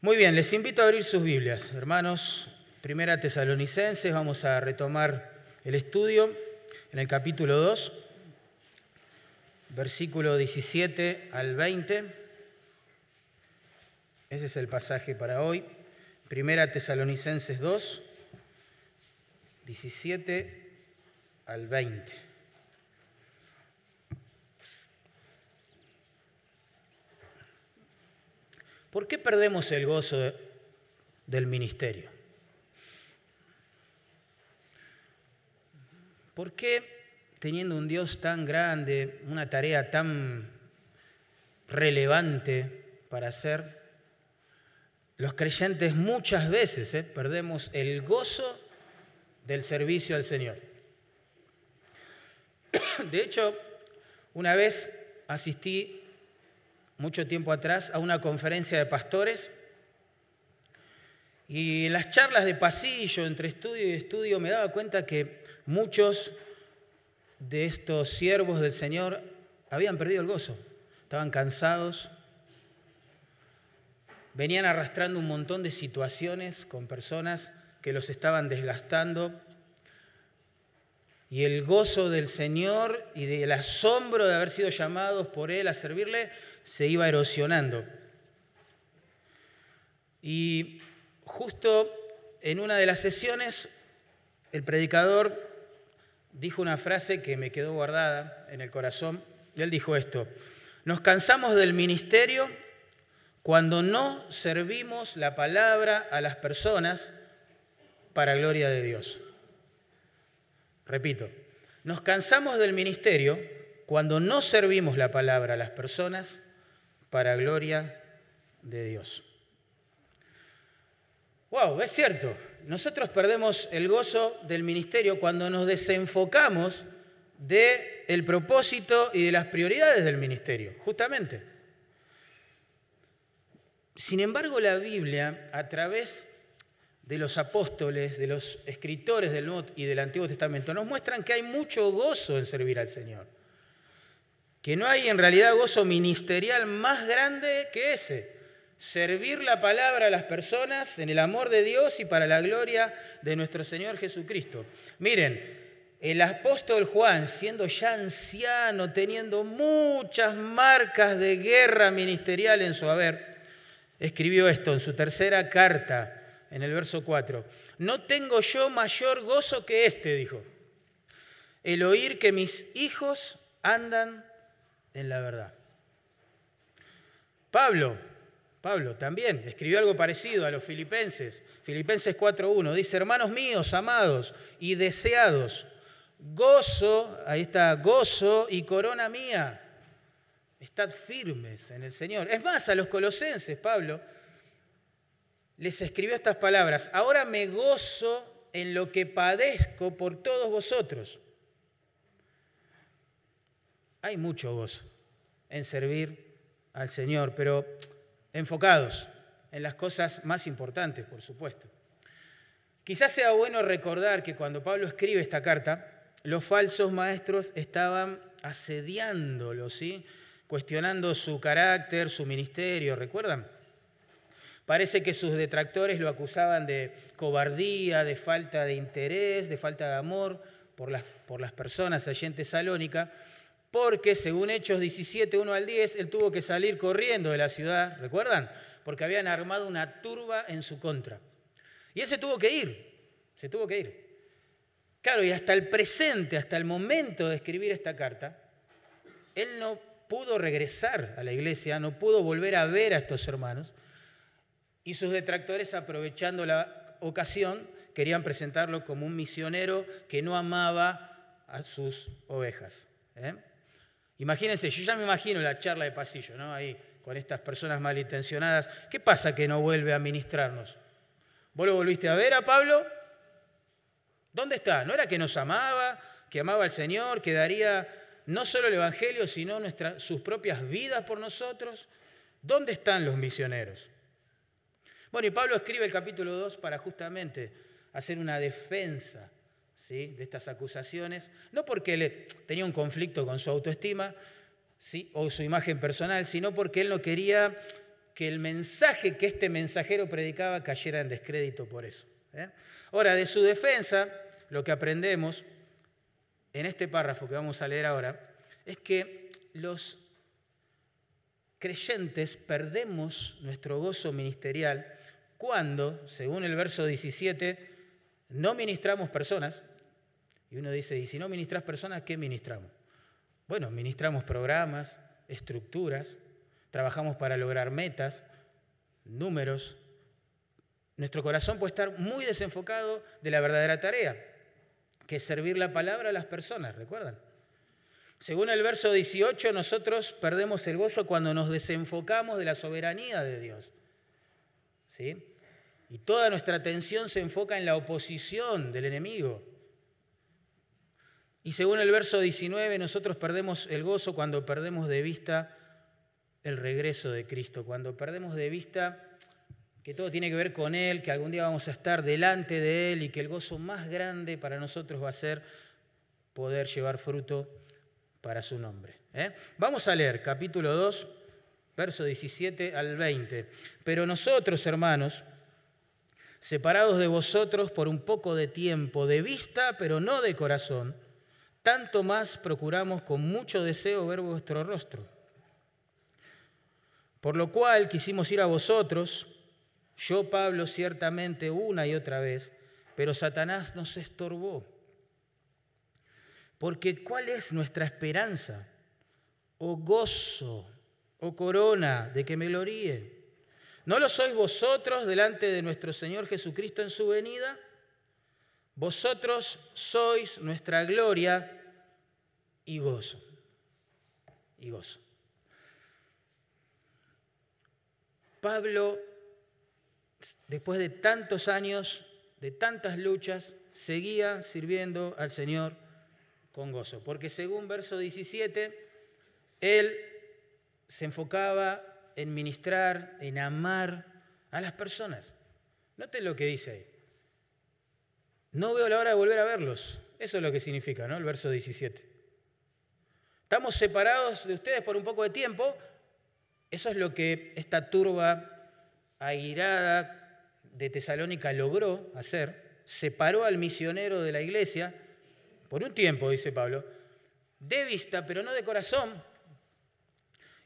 Muy bien, les invito a abrir sus Biblias, hermanos. Primera Tesalonicenses, vamos a retomar el estudio en el capítulo 2, versículo 17 al 20. Ese es el pasaje para hoy. Primera Tesalonicenses 2, 17 al 20. ¿Por qué perdemos el gozo del ministerio? ¿Por qué teniendo un Dios tan grande, una tarea tan relevante para hacer, los creyentes muchas veces eh, perdemos el gozo del servicio al Señor? De hecho, una vez asistí mucho tiempo atrás a una conferencia de pastores. Y en las charlas de pasillo entre estudio y estudio me daba cuenta que muchos de estos siervos del Señor habían perdido el gozo, estaban cansados, venían arrastrando un montón de situaciones con personas que los estaban desgastando. Y el gozo del Señor y del asombro de haber sido llamados por Él a servirle se iba erosionando. Y justo en una de las sesiones, el predicador dijo una frase que me quedó guardada en el corazón. Y él dijo esto, nos cansamos del ministerio cuando no servimos la palabra a las personas para gloria de Dios. Repito, nos cansamos del ministerio cuando no servimos la palabra a las personas para gloria de Dios. Wow, es cierto. Nosotros perdemos el gozo del ministerio cuando nos desenfocamos del el propósito y de las prioridades del ministerio, justamente. Sin embargo, la Biblia, a través de los apóstoles, de los escritores del Nuevo y del Antiguo Testamento, nos muestran que hay mucho gozo en servir al Señor que no hay en realidad gozo ministerial más grande que ese, servir la palabra a las personas en el amor de Dios y para la gloria de nuestro Señor Jesucristo. Miren, el apóstol Juan, siendo ya anciano, teniendo muchas marcas de guerra ministerial en su haber, escribió esto en su tercera carta, en el verso 4. No tengo yo mayor gozo que este, dijo, el oír que mis hijos andan en la verdad. Pablo, Pablo también escribió algo parecido a los filipenses. Filipenses 4.1 dice, hermanos míos, amados y deseados, gozo, ahí está, gozo y corona mía. Estad firmes en el Señor. Es más, a los colosenses, Pablo les escribió estas palabras, ahora me gozo en lo que padezco por todos vosotros hay mucho gozo en servir al Señor, pero enfocados en las cosas más importantes, por supuesto. Quizás sea bueno recordar que cuando Pablo escribe esta carta, los falsos maestros estaban asediándolo, ¿sí? cuestionando su carácter, su ministerio, ¿recuerdan? Parece que sus detractores lo acusaban de cobardía, de falta de interés, de falta de amor por las, por las personas allí en Tesalónica, porque según Hechos 17, 1 al 10, él tuvo que salir corriendo de la ciudad, ¿recuerdan? Porque habían armado una turba en su contra. Y él se tuvo que ir, se tuvo que ir. Claro, y hasta el presente, hasta el momento de escribir esta carta, él no pudo regresar a la iglesia, no pudo volver a ver a estos hermanos, y sus detractores, aprovechando la ocasión, querían presentarlo como un misionero que no amaba a sus ovejas. ¿eh? Imagínense, yo ya me imagino la charla de pasillo, ¿no? Ahí, con estas personas malintencionadas. ¿Qué pasa que no vuelve a ministrarnos? ¿Vos lo volviste a ver a Pablo? ¿Dónde está? ¿No era que nos amaba, que amaba al Señor, que daría no solo el Evangelio, sino sus propias vidas por nosotros? ¿Dónde están los misioneros? Bueno, y Pablo escribe el capítulo 2 para justamente hacer una defensa de estas acusaciones, no porque él tenía un conflicto con su autoestima o su imagen personal, sino porque él no quería que el mensaje que este mensajero predicaba cayera en descrédito por eso. ¿eh? Ahora, de su defensa, lo que aprendemos en este párrafo que vamos a leer ahora es que los creyentes perdemos nuestro gozo ministerial cuando, según el verso 17, no ministramos personas. Y uno dice, ¿y si no ministras personas, qué ministramos? Bueno, ministramos programas, estructuras, trabajamos para lograr metas, números. Nuestro corazón puede estar muy desenfocado de la verdadera tarea, que es servir la palabra a las personas, ¿recuerdan? Según el verso 18, nosotros perdemos el gozo cuando nos desenfocamos de la soberanía de Dios. ¿Sí? Y toda nuestra atención se enfoca en la oposición del enemigo. Y según el verso 19, nosotros perdemos el gozo cuando perdemos de vista el regreso de Cristo, cuando perdemos de vista que todo tiene que ver con Él, que algún día vamos a estar delante de Él y que el gozo más grande para nosotros va a ser poder llevar fruto para su nombre. ¿eh? Vamos a leer capítulo 2, verso 17 al 20. Pero nosotros, hermanos, separados de vosotros por un poco de tiempo, de vista, pero no de corazón, tanto más procuramos con mucho deseo ver vuestro rostro. Por lo cual quisimos ir a vosotros, yo Pablo ciertamente una y otra vez, pero Satanás nos estorbó. Porque ¿cuál es nuestra esperanza? O gozo, o corona de que me gloríe. ¿No lo sois vosotros delante de nuestro Señor Jesucristo en su venida? Vosotros sois nuestra gloria y gozo. Y gozo. Pablo, después de tantos años, de tantas luchas, seguía sirviendo al Señor con gozo, porque según verso 17, él se enfocaba en ministrar, en amar a las personas. Noten lo que dice ahí. No veo la hora de volver a verlos. Eso es lo que significa, ¿no? El verso 17. Estamos separados de ustedes por un poco de tiempo. Eso es lo que esta turba airada de Tesalónica logró hacer. Separó al misionero de la iglesia por un tiempo, dice Pablo, de vista, pero no de corazón.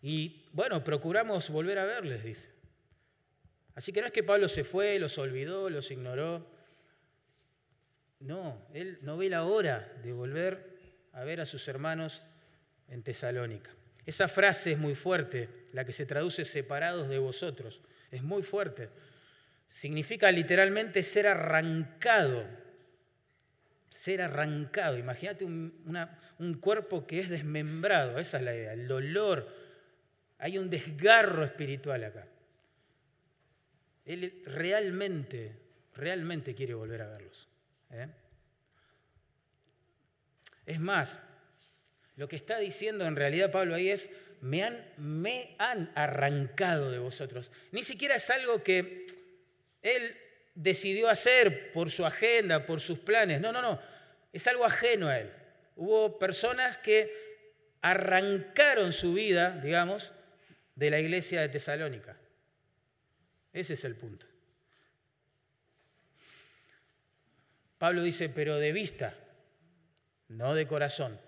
Y bueno, procuramos volver a verles, dice. Así que no es que Pablo se fue, los olvidó, los ignoró. No, él no ve la hora de volver a ver a sus hermanos en Tesalónica. Esa frase es muy fuerte, la que se traduce separados de vosotros. Es muy fuerte. Significa literalmente ser arrancado. Ser arrancado. Imagínate un, un cuerpo que es desmembrado. Esa es la idea. El dolor, hay un desgarro espiritual acá. Él realmente, realmente quiere volver a verlos. ¿Eh? Es más, lo que está diciendo en realidad Pablo ahí es, me han, me han arrancado de vosotros. Ni siquiera es algo que él decidió hacer por su agenda, por sus planes. No, no, no. Es algo ajeno a él. Hubo personas que arrancaron su vida, digamos, de la iglesia de Tesalónica. Ese es el punto. Pablo dice, pero de vista, no de corazón,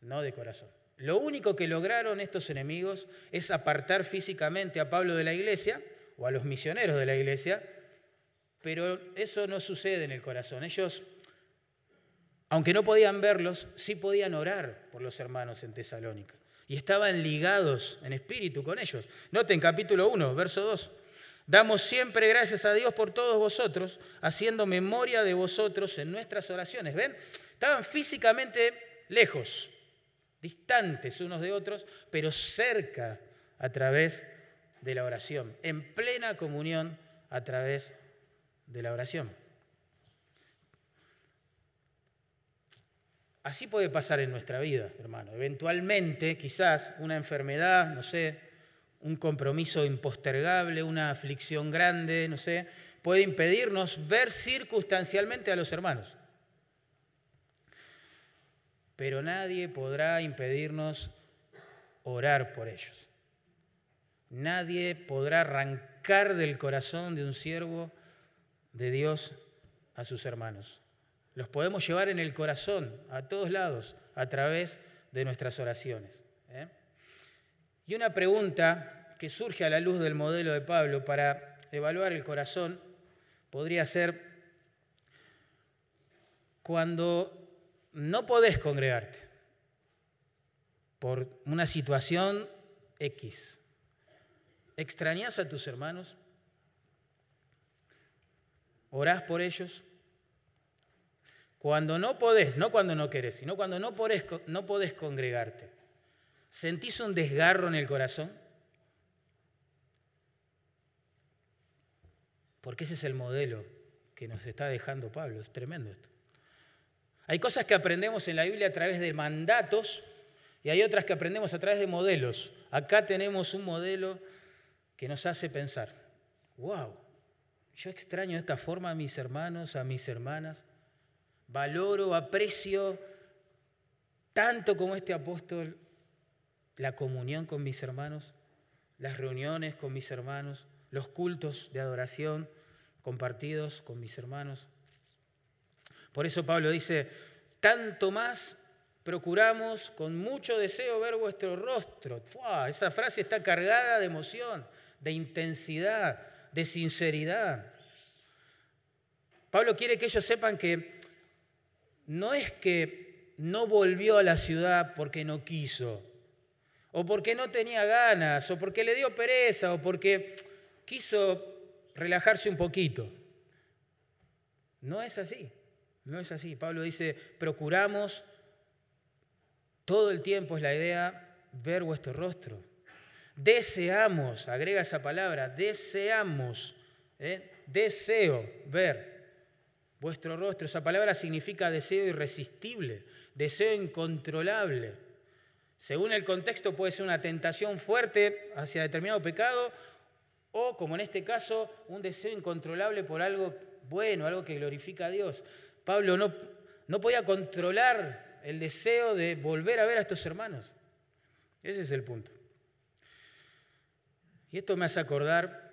no de corazón. Lo único que lograron estos enemigos es apartar físicamente a Pablo de la iglesia o a los misioneros de la iglesia, pero eso no sucede en el corazón. Ellos, aunque no podían verlos, sí podían orar por los hermanos en Tesalónica y estaban ligados en espíritu con ellos. Noten capítulo 1, verso 2. Damos siempre gracias a Dios por todos vosotros, haciendo memoria de vosotros en nuestras oraciones. ¿Ven? Estaban físicamente lejos, distantes unos de otros, pero cerca a través de la oración, en plena comunión a través de la oración. Así puede pasar en nuestra vida, hermano. Eventualmente, quizás una enfermedad, no sé, un compromiso impostergable, una aflicción grande, no sé, puede impedirnos ver circunstancialmente a los hermanos. Pero nadie podrá impedirnos orar por ellos. Nadie podrá arrancar del corazón de un siervo de Dios a sus hermanos. Los podemos llevar en el corazón a todos lados a través de nuestras oraciones. ¿eh? Y una pregunta que surge a la luz del modelo de Pablo para evaluar el corazón podría ser, cuando no podés congregarte por una situación X, ¿extrañas a tus hermanos? ¿Orás por ellos? Cuando no podés, no cuando no querés, sino cuando no no podés congregarte, ¿sentís un desgarro en el corazón? Porque ese es el modelo que nos está dejando Pablo. Es tremendo esto. Hay cosas que aprendemos en la Biblia a través de mandatos y hay otras que aprendemos a través de modelos. Acá tenemos un modelo que nos hace pensar, wow, yo extraño de esta forma a mis hermanos, a mis hermanas, valoro, aprecio tanto como este apóstol la comunión con mis hermanos, las reuniones con mis hermanos, los cultos de adoración compartidos con mis hermanos. Por eso Pablo dice, tanto más procuramos con mucho deseo ver vuestro rostro. Esa frase está cargada de emoción, de intensidad, de sinceridad. Pablo quiere que ellos sepan que no es que no volvió a la ciudad porque no quiso, o porque no tenía ganas, o porque le dio pereza, o porque quiso relajarse un poquito. No es así, no es así. Pablo dice, procuramos todo el tiempo, es la idea, ver vuestro rostro. Deseamos, agrega esa palabra, deseamos, ¿eh? deseo ver vuestro rostro. Esa palabra significa deseo irresistible, deseo incontrolable. Según el contexto puede ser una tentación fuerte hacia determinado pecado o, como en este caso, un deseo incontrolable por algo bueno, algo que glorifica a Dios. Pablo no, podía controlar el deseo de volver a ver a estos hermanos. Ese es el punto. Y esto me hace acordar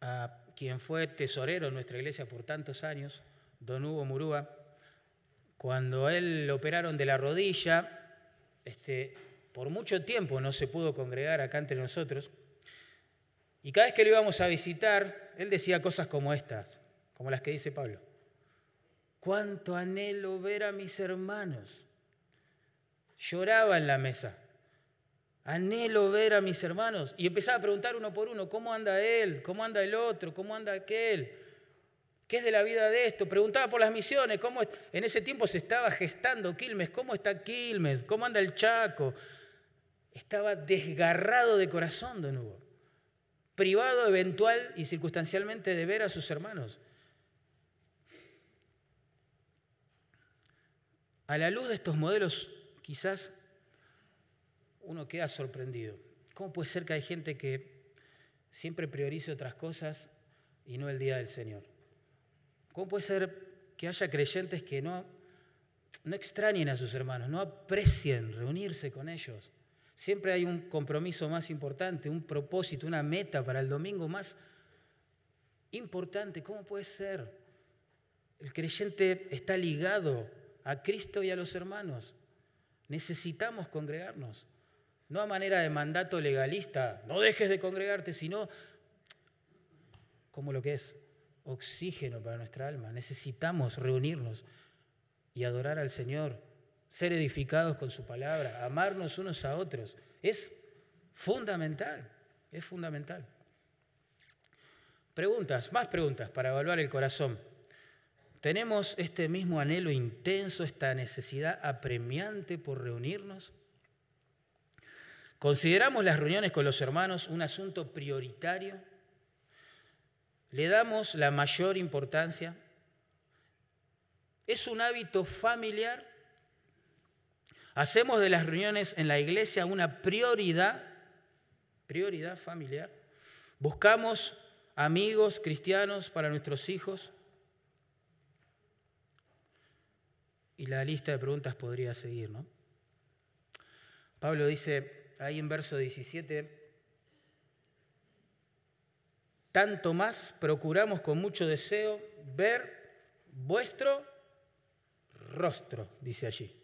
a quien fue tesorero en nuestra iglesia por tantos años, don Hugo Murúa, cuando él lo operaron de la rodilla, este, por mucho tiempo no se pudo congregar acá entre nosotros, y cada vez que lo íbamos a visitar, él decía cosas como estas, como las que dice Pablo. Cuánto anhelo ver a mis hermanos. Lloraba en la mesa. Anhelo ver a mis hermanos. Y empezaba a preguntar uno por uno, ¿cómo anda él? ¿Cómo anda el otro? ¿Cómo anda aquel? ¿Qué es de la vida de esto? Preguntaba por las misiones. ¿cómo en ese tiempo se estaba gestando Quilmes. ¿Cómo está Quilmes? ¿Cómo anda el Chaco? Estaba desgarrado de corazón, don Hugo privado eventual y circunstancialmente de ver a sus hermanos. A la luz de estos modelos, quizás uno queda sorprendido. ¿Cómo puede ser que hay gente que siempre priorice otras cosas y no el día del Señor? ¿Cómo puede ser que haya creyentes que no, no extrañen a sus hermanos, no aprecien reunirse con ellos? Siempre hay un compromiso más importante, un propósito, una meta para el domingo más importante. ¿Cómo puede ser? El creyente está ligado a Cristo y a los hermanos. Necesitamos congregarnos. No a manera de mandato legalista, no dejes de congregarte, sino como lo que es oxígeno para nuestra alma. Necesitamos reunirnos y adorar al Señor ser edificados con su palabra, amarnos unos a otros. Es fundamental, es fundamental. Preguntas, más preguntas para evaluar el corazón. ¿Tenemos este mismo anhelo intenso, esta necesidad apremiante por reunirnos? ¿Consideramos las reuniones con los hermanos un asunto prioritario? ¿Le damos la mayor importancia? ¿Es un hábito familiar? Hacemos de las reuniones en la iglesia una prioridad, prioridad familiar. Buscamos amigos cristianos para nuestros hijos. Y la lista de preguntas podría seguir, ¿no? Pablo dice ahí en verso 17, tanto más procuramos con mucho deseo ver vuestro rostro, dice allí.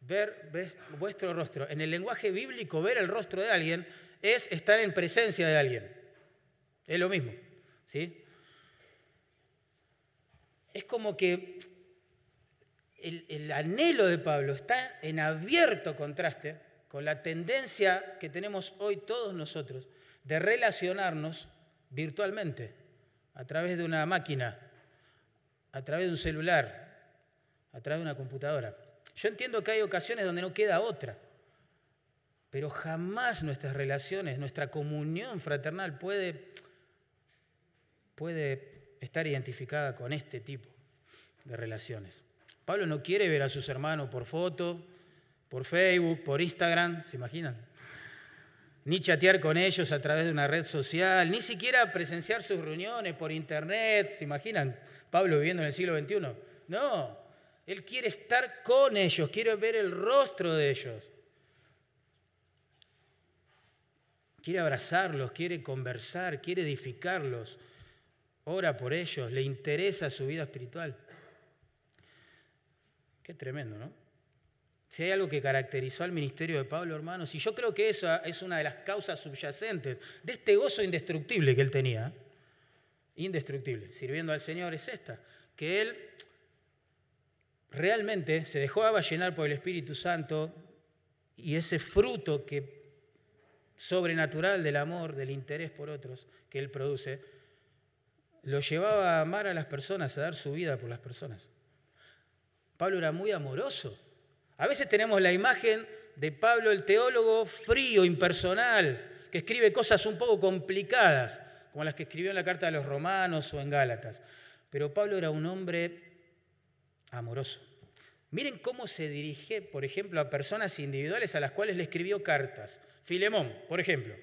Ver, vuestro rostro. En el lenguaje bíblico, ver el rostro de alguien es estar en presencia de alguien. Es lo mismo. ¿sí? Es como que el, el anhelo de Pablo está en abierto contraste con la tendencia que tenemos hoy todos nosotros de relacionarnos virtualmente, a través de una máquina, a través de un celular, a través de una computadora. Yo entiendo que hay ocasiones donde no queda otra, pero jamás nuestras relaciones, nuestra comunión fraternal puede, puede estar identificada con este tipo de relaciones. Pablo no quiere ver a sus hermanos por foto, por Facebook, por Instagram, ¿se imaginan? Ni chatear con ellos a través de una red social, ni siquiera presenciar sus reuniones por internet, ¿se imaginan? Pablo viviendo en el siglo XXI. No, él quiere estar con ellos, quiere ver el rostro de ellos. Quiere abrazarlos, quiere conversar, quiere edificarlos. Ora por ellos, le interesa su vida espiritual. Qué tremendo, ¿no? Si hay algo que caracterizó al ministerio de Pablo, hermanos, y yo creo que esa es una de las causas subyacentes de este gozo indestructible que él tenía, indestructible, sirviendo al Señor, es esta, que él realmente se dejó llenar por el Espíritu Santo y ese fruto que sobrenatural del amor, del interés por otros que él produce, lo llevaba a amar a las personas, a dar su vida por las personas. Pablo era muy amoroso. A veces tenemos la imagen de Pablo el teólogo frío, impersonal, que escribe cosas un poco complicadas, como las que escribió en la carta de los romanos o en Gálatas. Pero Pablo era un hombre amoroso. Miren cómo se dirige, por ejemplo, a personas individuales a las cuales le escribió cartas. Filemón, por ejemplo.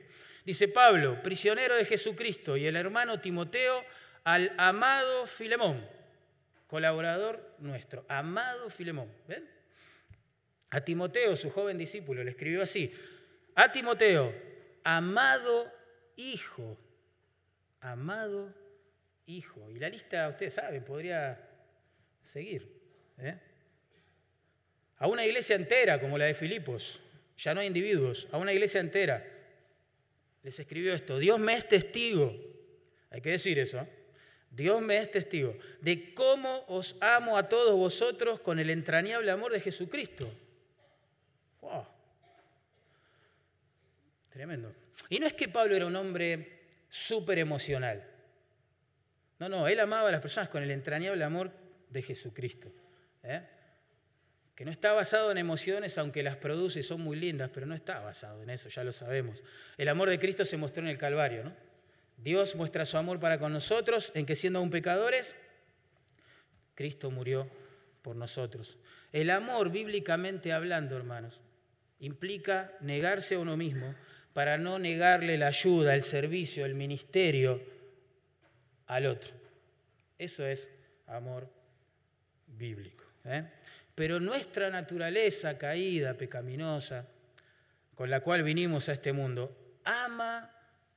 Dice Pablo, prisionero de Jesucristo, y el hermano Timoteo al amado Filemón, colaborador nuestro, amado Filemón. ¿Ven? A Timoteo, su joven discípulo, le escribió así. A Timoteo, amado hijo, amado hijo. Y la lista, ustedes saben, podría seguir. ¿eh? A una iglesia entera como la de Filipos, ya no hay individuos, a una iglesia entera, les escribió esto, Dios me es testigo, hay que decir eso, ¿eh? Dios me es testigo de cómo os amo a todos vosotros con el entrañable amor de Jesucristo. Tremendo. Y no es que Pablo era un hombre súper emocional. No, no, él amaba a las personas con el entrañable amor de Jesucristo. ¿eh? Que no está basado en emociones, aunque las produce son muy lindas, pero no está basado en eso, ya lo sabemos. El amor de Cristo se mostró en el Calvario. ¿no? Dios muestra su amor para con nosotros en que siendo aún pecadores, Cristo murió por nosotros. El amor, bíblicamente hablando, hermanos, implica negarse a uno mismo para no negarle la ayuda, el servicio, el ministerio al otro. Eso es amor bíblico. ¿eh? Pero nuestra naturaleza caída, pecaminosa, con la cual vinimos a este mundo, ama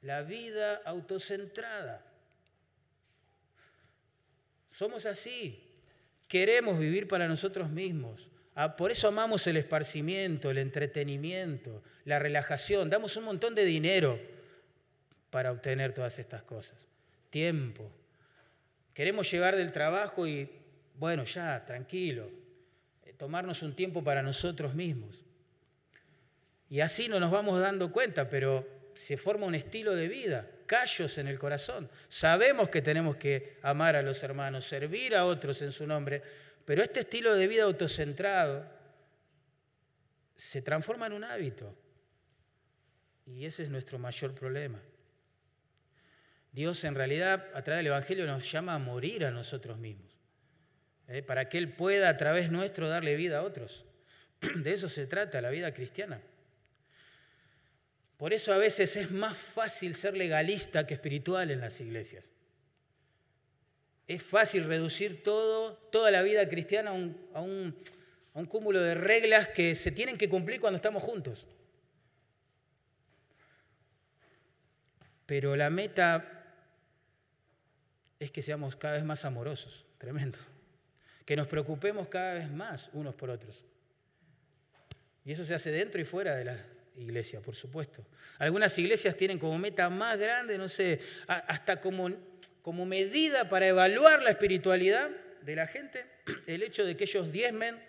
la vida autocentrada. Somos así. Queremos vivir para nosotros mismos. Ah, por eso amamos el esparcimiento, el entretenimiento, la relajación. Damos un montón de dinero para obtener todas estas cosas. Tiempo. Queremos llegar del trabajo y bueno, ya, tranquilo, eh, tomarnos un tiempo para nosotros mismos. Y así no nos vamos dando cuenta, pero se forma un estilo de vida, callos en el corazón. Sabemos que tenemos que amar a los hermanos, servir a otros en su nombre, pero este estilo de vida autocentrado se transforma en un hábito. Y ese es nuestro mayor problema. Dios en realidad a través del Evangelio nos llama a morir a nosotros mismos. ¿eh? para que Él pueda a través nuestro darle vida a otros. De eso se trata la vida cristiana. Por eso a veces es más fácil ser legalista que espiritual en las iglesias. Es fácil reducir todo, toda la vida cristiana a un, a un cúmulo de reglas que se tienen que cumplir cuando estamos juntos. Pero la meta es que seamos cada vez más amorosos, tremendo. Que nos preocupemos cada vez más unos por otros. Y eso se hace dentro y fuera de la iglesia, por supuesto. Algunas iglesias tienen como meta más grande, no sé, hasta como, como medida para evaluar la espiritualidad de la gente, el hecho de que ellos diezmen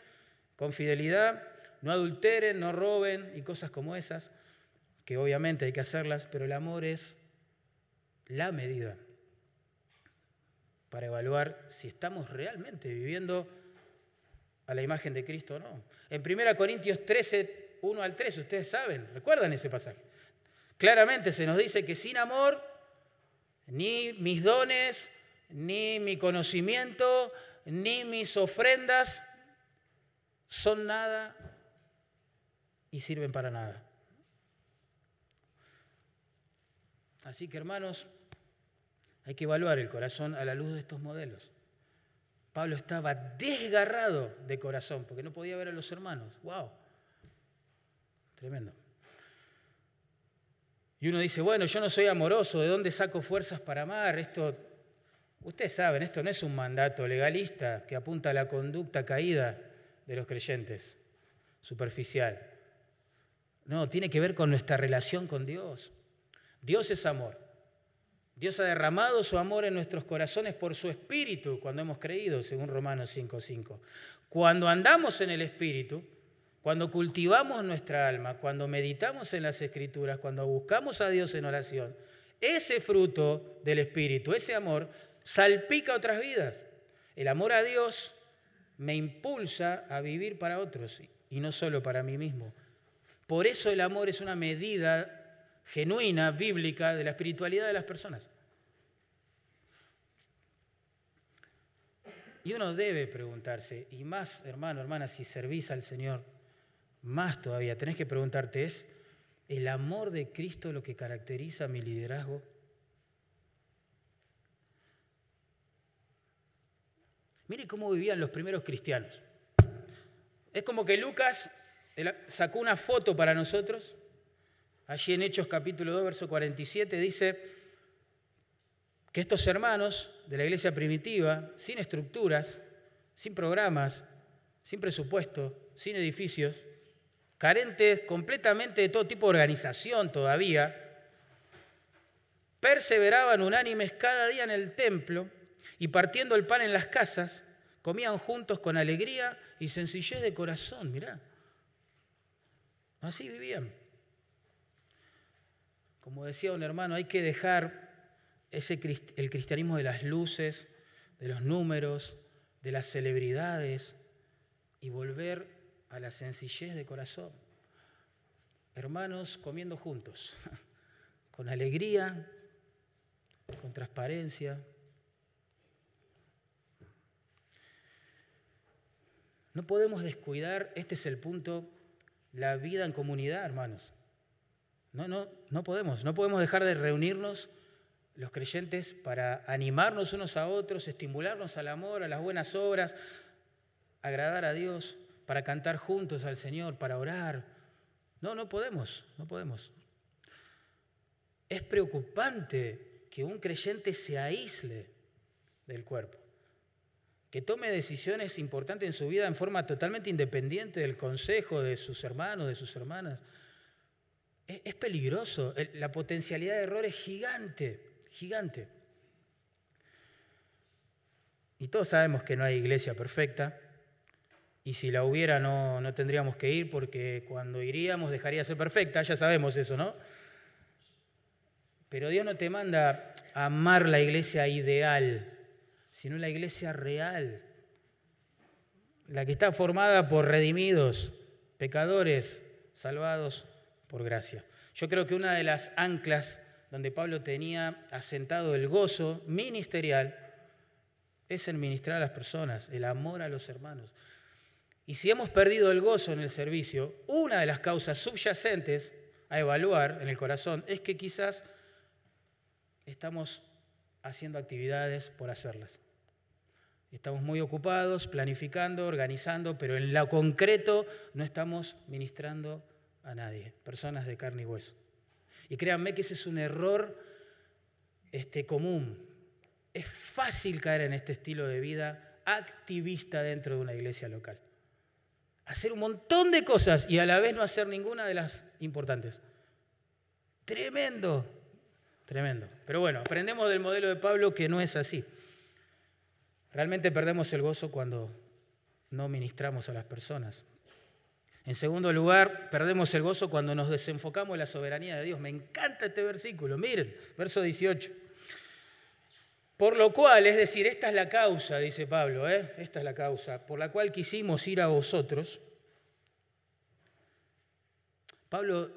con fidelidad, no adulteren, no roben y cosas como esas, que obviamente hay que hacerlas, pero el amor es la medida para evaluar si estamos realmente viviendo a la imagen de Cristo o no. En 1 Corintios 13, 1 al 3, ustedes saben, recuerdan ese pasaje. Claramente se nos dice que sin amor, ni mis dones, ni mi conocimiento, ni mis ofrendas son nada y sirven para nada. Así que hermanos, hay que evaluar el corazón a la luz de estos modelos. Pablo estaba desgarrado de corazón porque no podía ver a los hermanos. ¡Wow! Tremendo. Y uno dice, bueno, yo no soy amoroso, ¿de dónde saco fuerzas para amar? Esto, ustedes saben, esto no es un mandato legalista que apunta a la conducta caída de los creyentes, superficial. No, tiene que ver con nuestra relación con Dios. Dios es amor. Dios ha derramado su amor en nuestros corazones por su Espíritu cuando hemos creído, según Romanos 5.5. Cuando andamos en el Espíritu, cuando cultivamos nuestra alma, cuando meditamos en las Escrituras, cuando buscamos a Dios en oración, ese fruto del Espíritu, ese amor, salpica otras vidas. El amor a Dios me impulsa a vivir para otros y no solo para mí mismo. Por eso el amor es una medida genuina, bíblica, de la espiritualidad de las personas. Y uno debe preguntarse, y más, hermano, hermana, si servís al Señor, más todavía, tenés que preguntarte, ¿es el amor de Cristo lo que caracteriza mi liderazgo? Mire cómo vivían los primeros cristianos. Es como que Lucas sacó una foto para nosotros Allí en Hechos capítulo 2, verso 47 dice que estos hermanos de la iglesia primitiva, sin estructuras, sin programas, sin presupuesto, sin edificios, carentes completamente de todo tipo de organización todavía, perseveraban unánimes cada día en el templo y partiendo el pan en las casas, comían juntos con alegría y sencillez de corazón, mirá. Así vivían. Como decía un hermano, hay que dejar ese, el cristianismo de las luces, de los números, de las celebridades y volver a la sencillez de corazón. Hermanos comiendo juntos, con alegría, con transparencia. No podemos descuidar, este es el punto, la vida en comunidad, hermanos. No, no, no podemos. No podemos dejar de reunirnos los creyentes para animarnos unos a otros, estimularnos al amor, a las buenas obras, agradar a Dios, para cantar juntos al Señor, para orar. No, no podemos, no podemos. Es preocupante que un creyente se aísle del cuerpo, que tome decisiones importantes en su vida en forma totalmente independiente del consejo de sus hermanos, de sus hermanas. Es peligroso, la potencialidad de error es gigante, gigante. Y todos sabemos que no hay iglesia perfecta, y si la hubiera no, no tendríamos que ir porque cuando iríamos dejaría de ser perfecta, ya sabemos eso, ¿no? Pero Dios no te manda amar la iglesia ideal, sino la iglesia real, la que está formada por redimidos, pecadores, salvados por gracia. Yo creo que una de las anclas donde Pablo tenía asentado el gozo ministerial es el ministrar a las personas, el amor a los hermanos. Y si hemos perdido el gozo en el servicio, una de las causas subyacentes a evaluar en el corazón es que quizás estamos haciendo actividades por hacerlas. Estamos muy ocupados, planificando, organizando, pero en lo concreto no estamos ministrando a nadie, personas de carne y hueso. Y créanme que ese es un error este, común es fácil caer en este estilo de vida activista dentro de una iglesia local. Hacer un montón de cosas y a la vez no hacer ninguna de las importantes. Tremendo, tremendo. Pero bueno, aprendemos del modelo de Pablo que no es así. Realmente perdemos el gozo cuando no ministramos a las personas. En segundo lugar, perdemos el gozo cuando nos desenfocamos de la soberanía de Dios. Me encanta este versículo. Miren, verso 18. Por lo cual, es decir, esta es la causa, dice Pablo, ¿eh? esta es la causa, por la cual quisimos ir a vosotros. Pablo,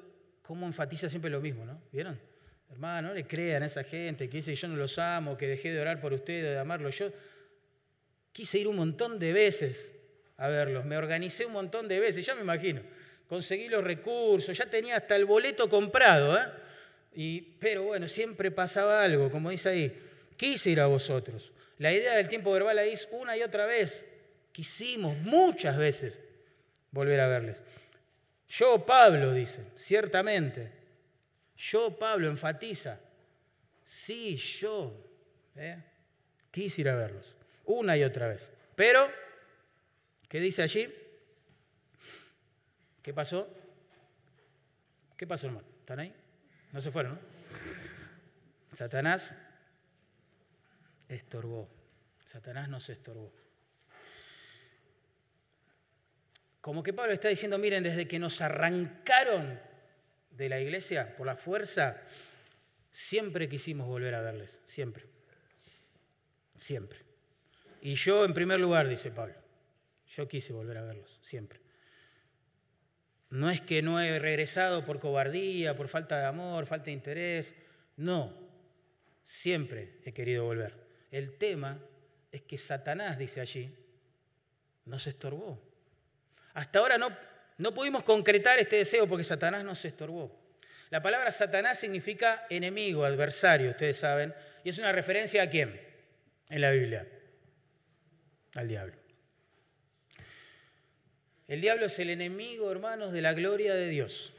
¿cómo enfatiza siempre lo mismo, no? ¿Vieron? Hermano, no le crean a esa gente que dice yo no los amo, que dejé de orar por ustedes, de amarlos. Yo quise ir un montón de veces a verlos, me organicé un montón de veces, ya me imagino. Conseguí los recursos, ya tenía hasta el boleto comprado, ¿eh? Y, pero bueno, siempre pasaba algo, como dice ahí Quise ir a vosotros. La idea del tiempo verbal ahí es una y otra vez. Quisimos muchas veces volver a verles. Yo, Pablo, dice, ciertamente. Yo, Pablo, enfatiza. Sí, yo. ¿eh? Quise ir a verlos. Una y otra vez. Pero, ¿qué dice allí? ¿Qué pasó? ¿Qué pasó, hermano? ¿Están ahí? No se fueron, ¿no? Satanás estorbó. Satanás nos estorbó. Como que Pablo está diciendo, miren, desde que nos arrancaron de la iglesia por la fuerza, siempre quisimos volver a verles, siempre. Siempre. Y yo en primer lugar, dice Pablo, yo quise volver a verlos, siempre. No es que no he regresado por cobardía, por falta de amor, falta de interés, no, siempre he querido volver. El tema es que Satanás, dice allí, nos estorbó. Hasta ahora no, no pudimos concretar este deseo porque Satanás nos estorbó. La palabra Satanás significa enemigo, adversario, ustedes saben, y es una referencia a quién en la Biblia, al diablo. El diablo es el enemigo, hermanos, de la gloria de Dios.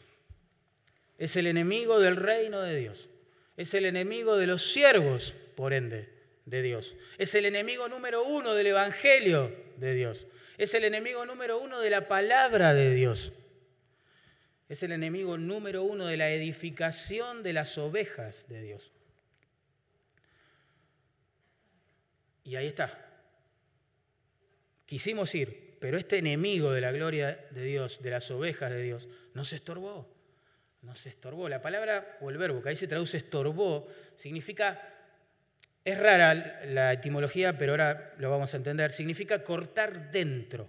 Es el enemigo del reino de Dios. Es el enemigo de los siervos, por ende, de Dios. Es el enemigo número uno del Evangelio de Dios. Es el enemigo número uno de la palabra de Dios. Es el enemigo número uno de la edificación de las ovejas de Dios. Y ahí está. Quisimos ir, pero este enemigo de la gloria de Dios, de las ovejas de Dios, nos estorbó. Nos estorbó. La palabra o el verbo que ahí se traduce estorbó significa es rara la etimología, pero ahora lo vamos a entender. Significa cortar dentro.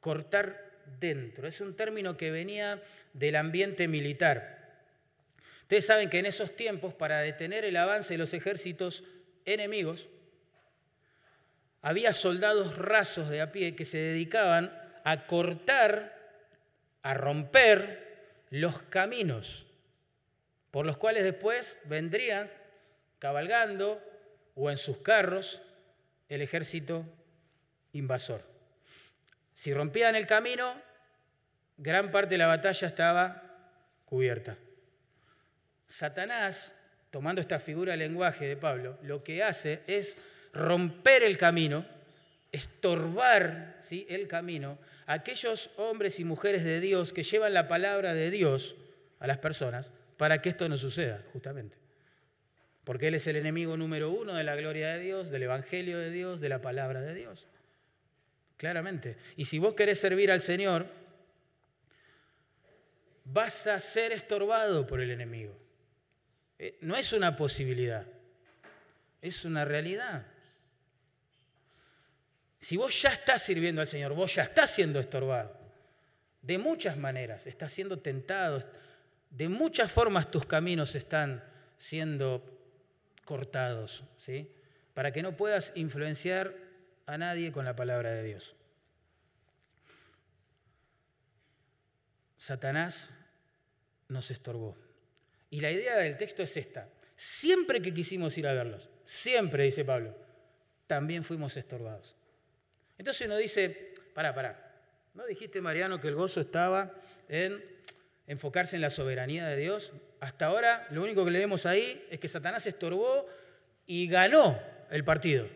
Cortar dentro. Es un término que venía del ambiente militar. Ustedes saben que en esos tiempos, para detener el avance de los ejércitos enemigos, había soldados rasos de a pie que se dedicaban a cortar, a romper los caminos por los cuales después vendrían cabalgando o en sus carros el ejército invasor. Si rompían el camino, gran parte de la batalla estaba cubierta. Satanás, tomando esta figura de lenguaje de Pablo, lo que hace es romper el camino, estorbar ¿sí? el camino a aquellos hombres y mujeres de Dios que llevan la palabra de Dios a las personas para que esto no suceda, justamente porque Él es el enemigo número uno de la gloria de Dios, del Evangelio de Dios, de la palabra de Dios. Claramente. Y si vos querés servir al Señor, vas a ser estorbado por el enemigo. Eh, no es una posibilidad, es una realidad. Si vos ya estás sirviendo al Señor, vos ya estás siendo estorbado. De muchas maneras, estás siendo tentado. De muchas formas tus caminos están siendo cortados, ¿sí? Para que no puedas influenciar a nadie con la palabra de Dios. Satanás nos estorbó. Y la idea del texto es esta. Siempre que quisimos ir a verlos, siempre, dice Pablo, también fuimos estorbados. Entonces uno dice, pará, pará, ¿no dijiste, Mariano, que el gozo estaba en enfocarse en la soberanía de Dios? hasta ahora lo único que le vemos ahí es que Satanás estorbó y ganó el partido,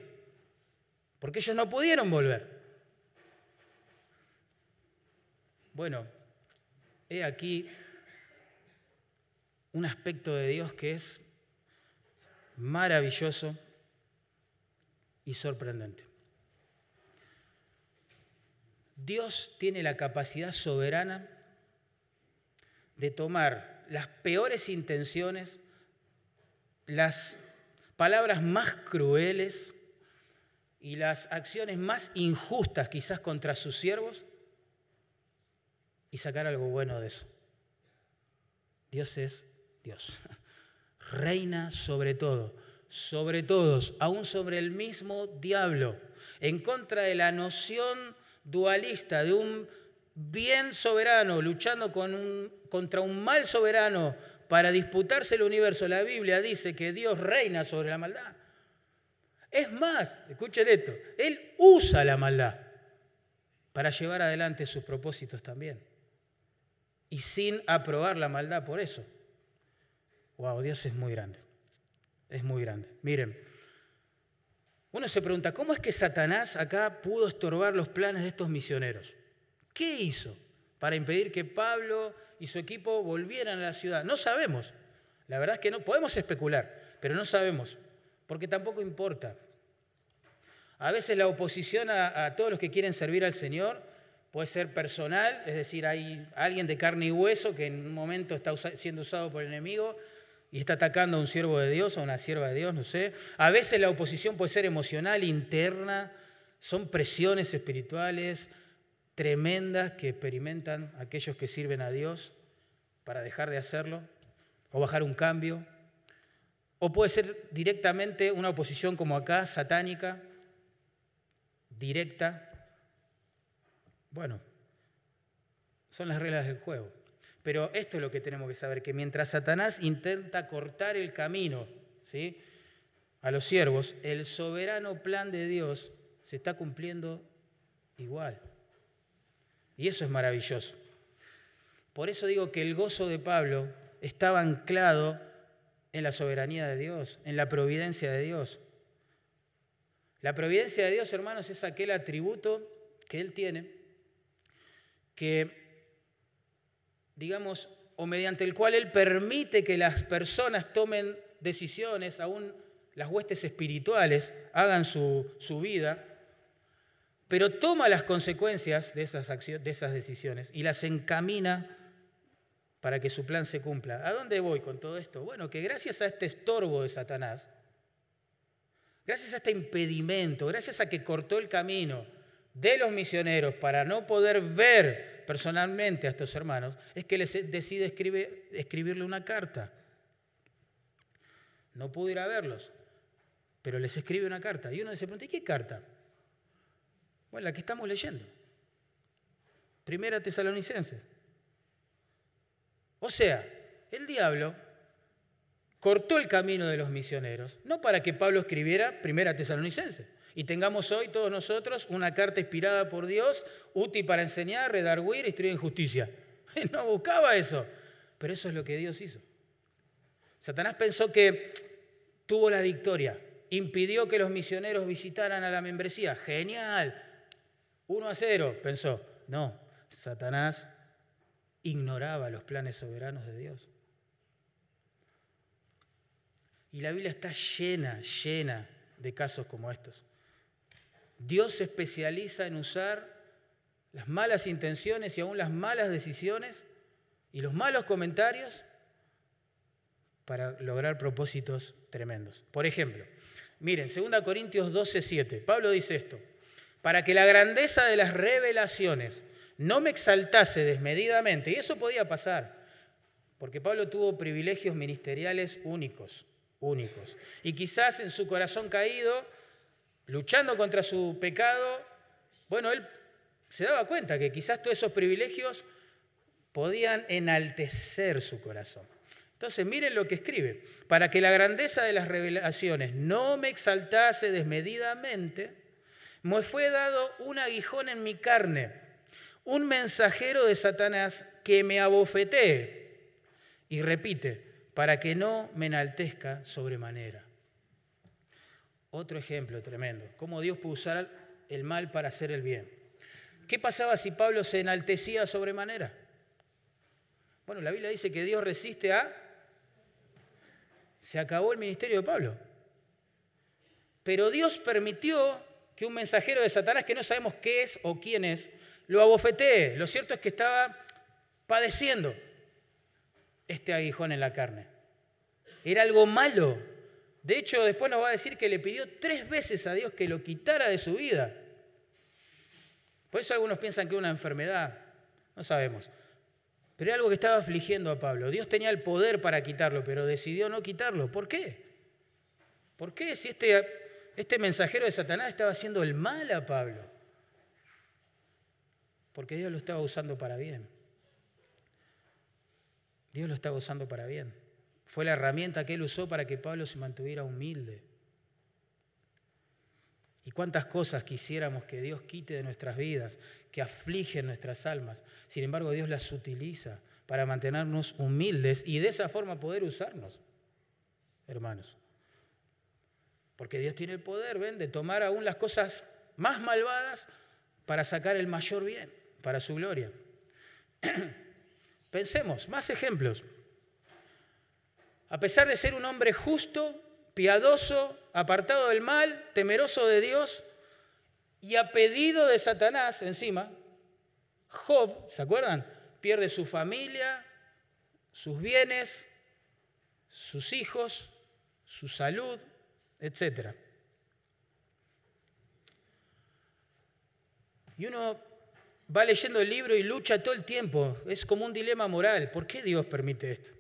porque ellos no pudieron volver. Bueno, he aquí un aspecto de Dios que es maravilloso y sorprendente. Dios tiene la capacidad soberana de tomar las peores intenciones, las palabras más crueles y las acciones más injustas quizás contra sus siervos y sacar algo bueno de eso. Dios es Dios. Reina sobre todo, sobre todos, aún sobre el mismo diablo, en contra de la noción dualista de un bien soberano luchando contra un mal soberano para disputarse el universo. La Biblia dice que Dios reina sobre la maldad. Es más, escuchen esto, Él usa la maldad para llevar adelante sus propósitos también. Y sin aprobar la maldad por eso. Wow, Dios es muy grande. Es muy grande. Miren, uno se pregunta, ¿cómo es que Satanás acá pudo estorbar los planes de estos misioneros? ¿Qué hizo para impedir que Pablo y su equipo volvieran a la ciudad? No sabemos. La verdad es que no podemos especular, pero no sabemos, porque tampoco importa. A veces la oposición a, todos los que quieren servir al Señor puede ser personal, es decir, hay alguien de carne y hueso que en un momento está siendo usado por el enemigo y está atacando a un siervo de Dios, a una sierva de Dios, no sé. A veces la oposición puede ser emocional, interna, son presiones espirituales tremendas que experimentan aquellos que sirven a Dios para dejar de hacerlo o bajar un cambio. O puede ser directamente una oposición como acá, satánica, directa. Bueno, son las reglas del juego. Pero esto es lo que tenemos que saber, que mientras Satanás intenta cortar el camino ¿sí? a los siervos, el soberano plan de Dios se está cumpliendo igual. Y eso es maravilloso. Por eso digo que el gozo de Pablo estaba anclado en la soberanía de Dios, en la providencia de Dios. La providencia de Dios, hermanos, es aquel atributo que Él tiene que digamos, o mediante el cual Él permite que las personas tomen decisiones, aún las huestes espirituales hagan su, vida, pero toma las consecuencias de esas, acciones, de esas decisiones y las encamina para que su plan se cumpla. ¿A dónde voy con todo esto? Bueno, que gracias a este estorbo de Satanás, gracias a este impedimento, gracias a que cortó el camino de los misioneros para no poder ver personalmente a estos hermanos es que les decide escribirle una carta. No pudo ir a verlos, pero les escribe una carta. Y uno se pregunta, ¿y qué carta? Bueno, la que estamos leyendo. Primera Tesalonicenses. O sea, el diablo cortó el camino de los misioneros, no para que Pablo escribiera Primera Tesalonicenses, y tengamos hoy todos nosotros una carta inspirada por Dios, útil para enseñar, redarguir, instruir en justicia. No buscaba eso, pero eso es lo que Dios hizo. Satanás pensó que tuvo la victoria, impidió que los misioneros visitaran a la membresía. Genial, uno a cero, pensó. No, Satanás ignoraba los planes soberanos de Dios. Y la Biblia está llena, llena de casos como estos. Dios se especializa en usar las malas intenciones y aún las malas decisiones y los malos comentarios para lograr propósitos tremendos. Por ejemplo, miren, 2 Corintios 12, 7, Pablo dice esto, para que la grandeza de las revelaciones no me exaltase desmedidamente, y eso podía pasar, porque Pablo tuvo privilegios ministeriales únicos, únicos, y quizás en su corazón caído luchando contra su pecado, bueno, él se daba cuenta que quizás todos esos privilegios podían enaltecer su corazón. Entonces, miren lo que escribe. Para que la grandeza de las revelaciones no me exaltase desmedidamente, me fue dado un aguijón en mi carne, un mensajero de Satanás que me abofetee. Y repite, para que no me enaltezca sobremanera. Otro ejemplo tremendo, cómo Dios puede usar el mal para hacer el bien. ¿Qué pasaba si Pablo se enaltecía sobremanera? Bueno, la Biblia dice que Dios resiste a... Se acabó el ministerio de Pablo. Pero Dios permitió que un mensajero de Satanás, que no sabemos qué es o quién es, lo abofetee. Lo cierto es que estaba padeciendo este aguijón en la carne. Era algo malo. De hecho, después nos va a decir que le pidió tres veces a Dios que lo quitara de su vida. Por eso algunos piensan que es una enfermedad. No sabemos. Pero era algo que estaba afligiendo a Pablo. Dios tenía el poder para quitarlo, pero decidió no quitarlo. ¿Por qué? ¿Por qué si este, este mensajero de Satanás estaba haciendo el mal a Pablo? Porque Dios lo estaba usando para bien. Dios lo estaba usando para bien. Fue la herramienta que él usó para que Pablo se mantuviera humilde. Y cuántas cosas quisiéramos que Dios quite de nuestras vidas, que afligen nuestras almas. Sin embargo, Dios las utiliza para mantenernos humildes y de esa forma poder usarnos, hermanos. Porque Dios tiene el poder, ven, de tomar aún las cosas más malvadas para sacar el mayor bien, para su gloria. Pensemos, más ejemplos. A pesar de ser un hombre justo, piadoso, apartado del mal, temeroso de Dios y a pedido de Satanás encima, Job, ¿se acuerdan? Pierde su familia, sus bienes, sus hijos, su salud, etc. Y uno va leyendo el libro y lucha todo el tiempo. Es como un dilema moral. ¿Por qué Dios permite esto?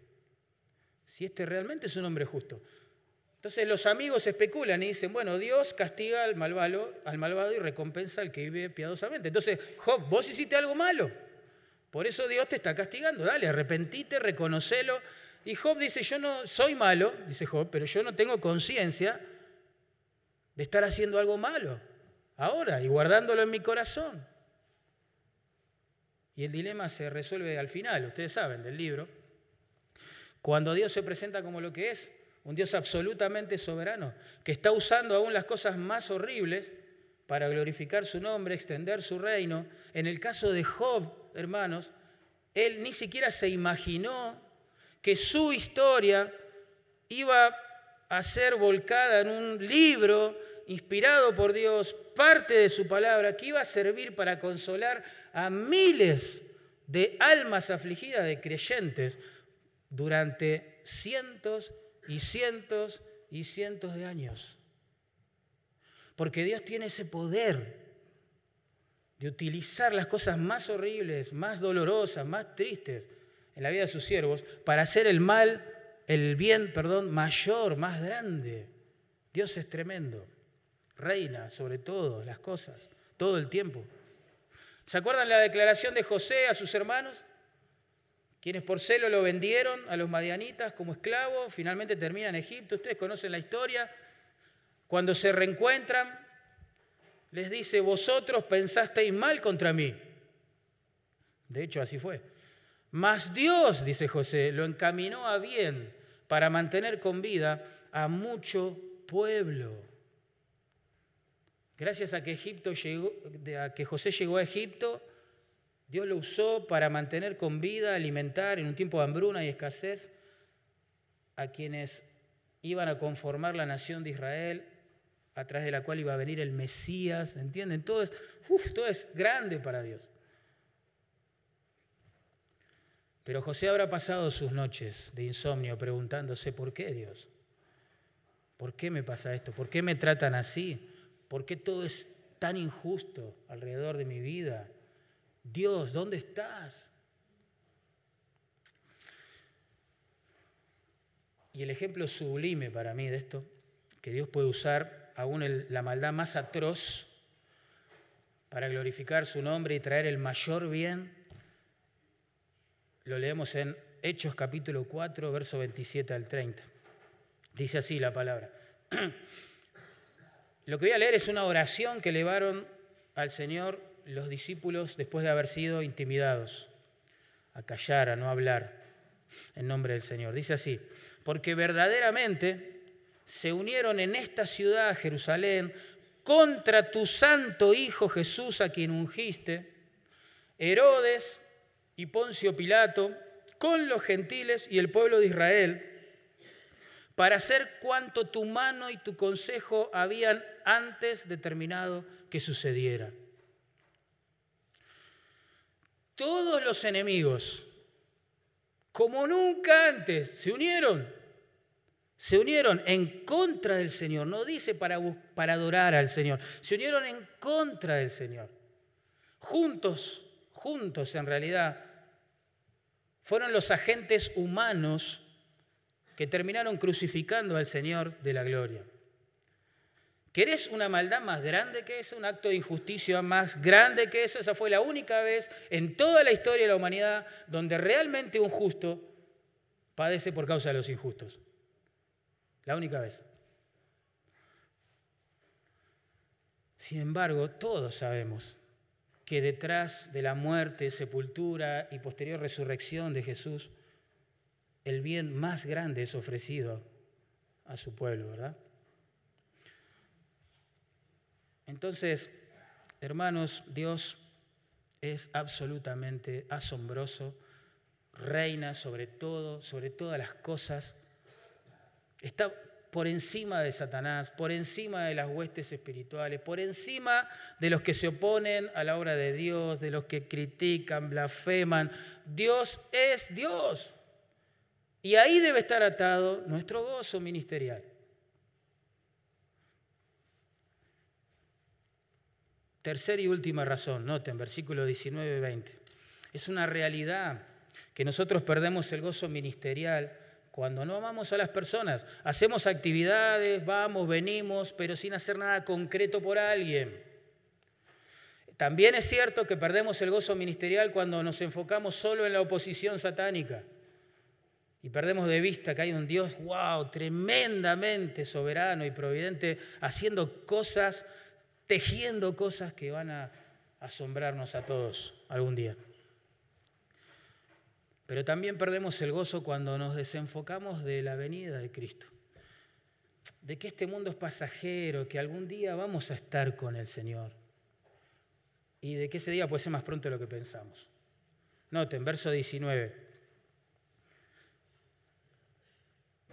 Si este realmente es un hombre justo. Entonces los amigos especulan y dicen, bueno, Dios castiga al malvado, al malvado y recompensa al que vive piadosamente. Entonces, Job, vos hiciste algo malo. Por eso Dios te está castigando. Dale, arrepentite, reconocelo. Y Job dice, yo no soy malo, dice Job, pero yo no tengo conciencia de estar haciendo algo malo ahora y guardándolo en mi corazón. Y el dilema se resuelve al final, ustedes saben, del libro. Cuando Dios se presenta como lo que es, un Dios absolutamente soberano, que está usando aún las cosas más horribles para glorificar su nombre, extender su reino. En el caso de Job, hermanos, él ni siquiera se imaginó que su historia iba a ser volcada en un libro inspirado por Dios, parte de su palabra, que iba a servir para consolar a miles de almas afligidas de creyentes durante cientos y cientos y cientos de años. Porque Dios tiene ese poder de utilizar las cosas más horribles, más dolorosas, más tristes en la vida de sus siervos para hacer el mal, el bien, perdón, mayor, más grande. Dios es tremendo. Reina sobre todo las cosas, todo el tiempo. ¿Se acuerdan la declaración de José a sus hermanos? quienes por celo lo vendieron a los madianitas como esclavo, finalmente termina en Egipto. Ustedes conocen la historia. Cuando se reencuentran, les dice, vosotros pensasteis mal contra mí. De hecho, así fue. Mas Dios, dice José, lo encaminó a bien para mantener con vida a mucho pueblo. Gracias a que, Egipto llegó, a que José llegó a Egipto, Dios lo usó para mantener con vida, alimentar en un tiempo de hambruna y escasez a quienes iban a conformar la nación de Israel, a través de la cual iba a venir el Mesías, ¿entienden? Todo es, todo es grande para Dios. Pero José habrá pasado sus noches de insomnio preguntándose, ¿por qué Dios? ¿Por qué me pasa esto? ¿Por qué me tratan así? ¿Por qué todo es tan injusto alrededor de mi vida? Dios, ¿dónde estás? Y el ejemplo sublime para mí de esto, que Dios puede usar aún la maldad más atroz para glorificar su nombre y traer el mayor bien, lo leemos en Hechos capítulo 4, verso 27 al 30. Dice así la palabra. Lo que voy a leer es una oración que elevaron al Señor los discípulos después de haber sido intimidados a callar, a no hablar en nombre del Señor. Dice así, porque verdaderamente se unieron en esta ciudad, Jerusalén, contra tu santo Hijo Jesús, a quien ungiste, Herodes y Poncio Pilato, con los gentiles y el pueblo de Israel, para hacer cuanto tu mano y tu consejo habían antes determinado que sucediera. Todos los enemigos, como nunca antes, se unieron se unieron en contra del Señor, no dice para, para adorar al Señor, se unieron en contra del Señor. Juntos, juntos en realidad, fueron los agentes humanos que terminaron crucificando al Señor de la gloria. ¿Querés una maldad más grande que eso? ¿Un acto de injusticia más grande que eso? Esa fue la única vez en toda la historia de la humanidad donde realmente un justo padece por causa de los injustos. La única vez. Sin embargo, todos sabemos que detrás de la muerte, sepultura y posterior resurrección de Jesús, el bien más grande es ofrecido a su pueblo, ¿verdad? Entonces, hermanos, Dios es absolutamente asombroso, reina sobre todo, sobre todas las cosas Está por encima de Satanás, por encima de las huestes espirituales, por encima de los que se oponen a la obra de Dios, de los que critican, blasfeman. Dios es Dios. Y ahí debe estar atado nuestro gozo ministerial. Tercera y última razón, noten, versículo 19-20. Es una realidad que nosotros perdemos el gozo ministerial cuando no amamos a las personas, hacemos actividades, vamos, venimos, pero sin hacer nada concreto por alguien. También es cierto que perdemos el gozo ministerial cuando nos enfocamos solo en la oposición satánica y perdemos de vista que hay un Dios, wow, tremendamente soberano y providente, haciendo cosas, tejiendo cosas que van a asombrarnos a todos algún día. Pero también perdemos el gozo cuando nos desenfocamos de la venida de Cristo, de que este mundo es pasajero, que algún día vamos a estar con el Señor y de que ese día puede ser más pronto de lo que pensamos. Noten, verso 19.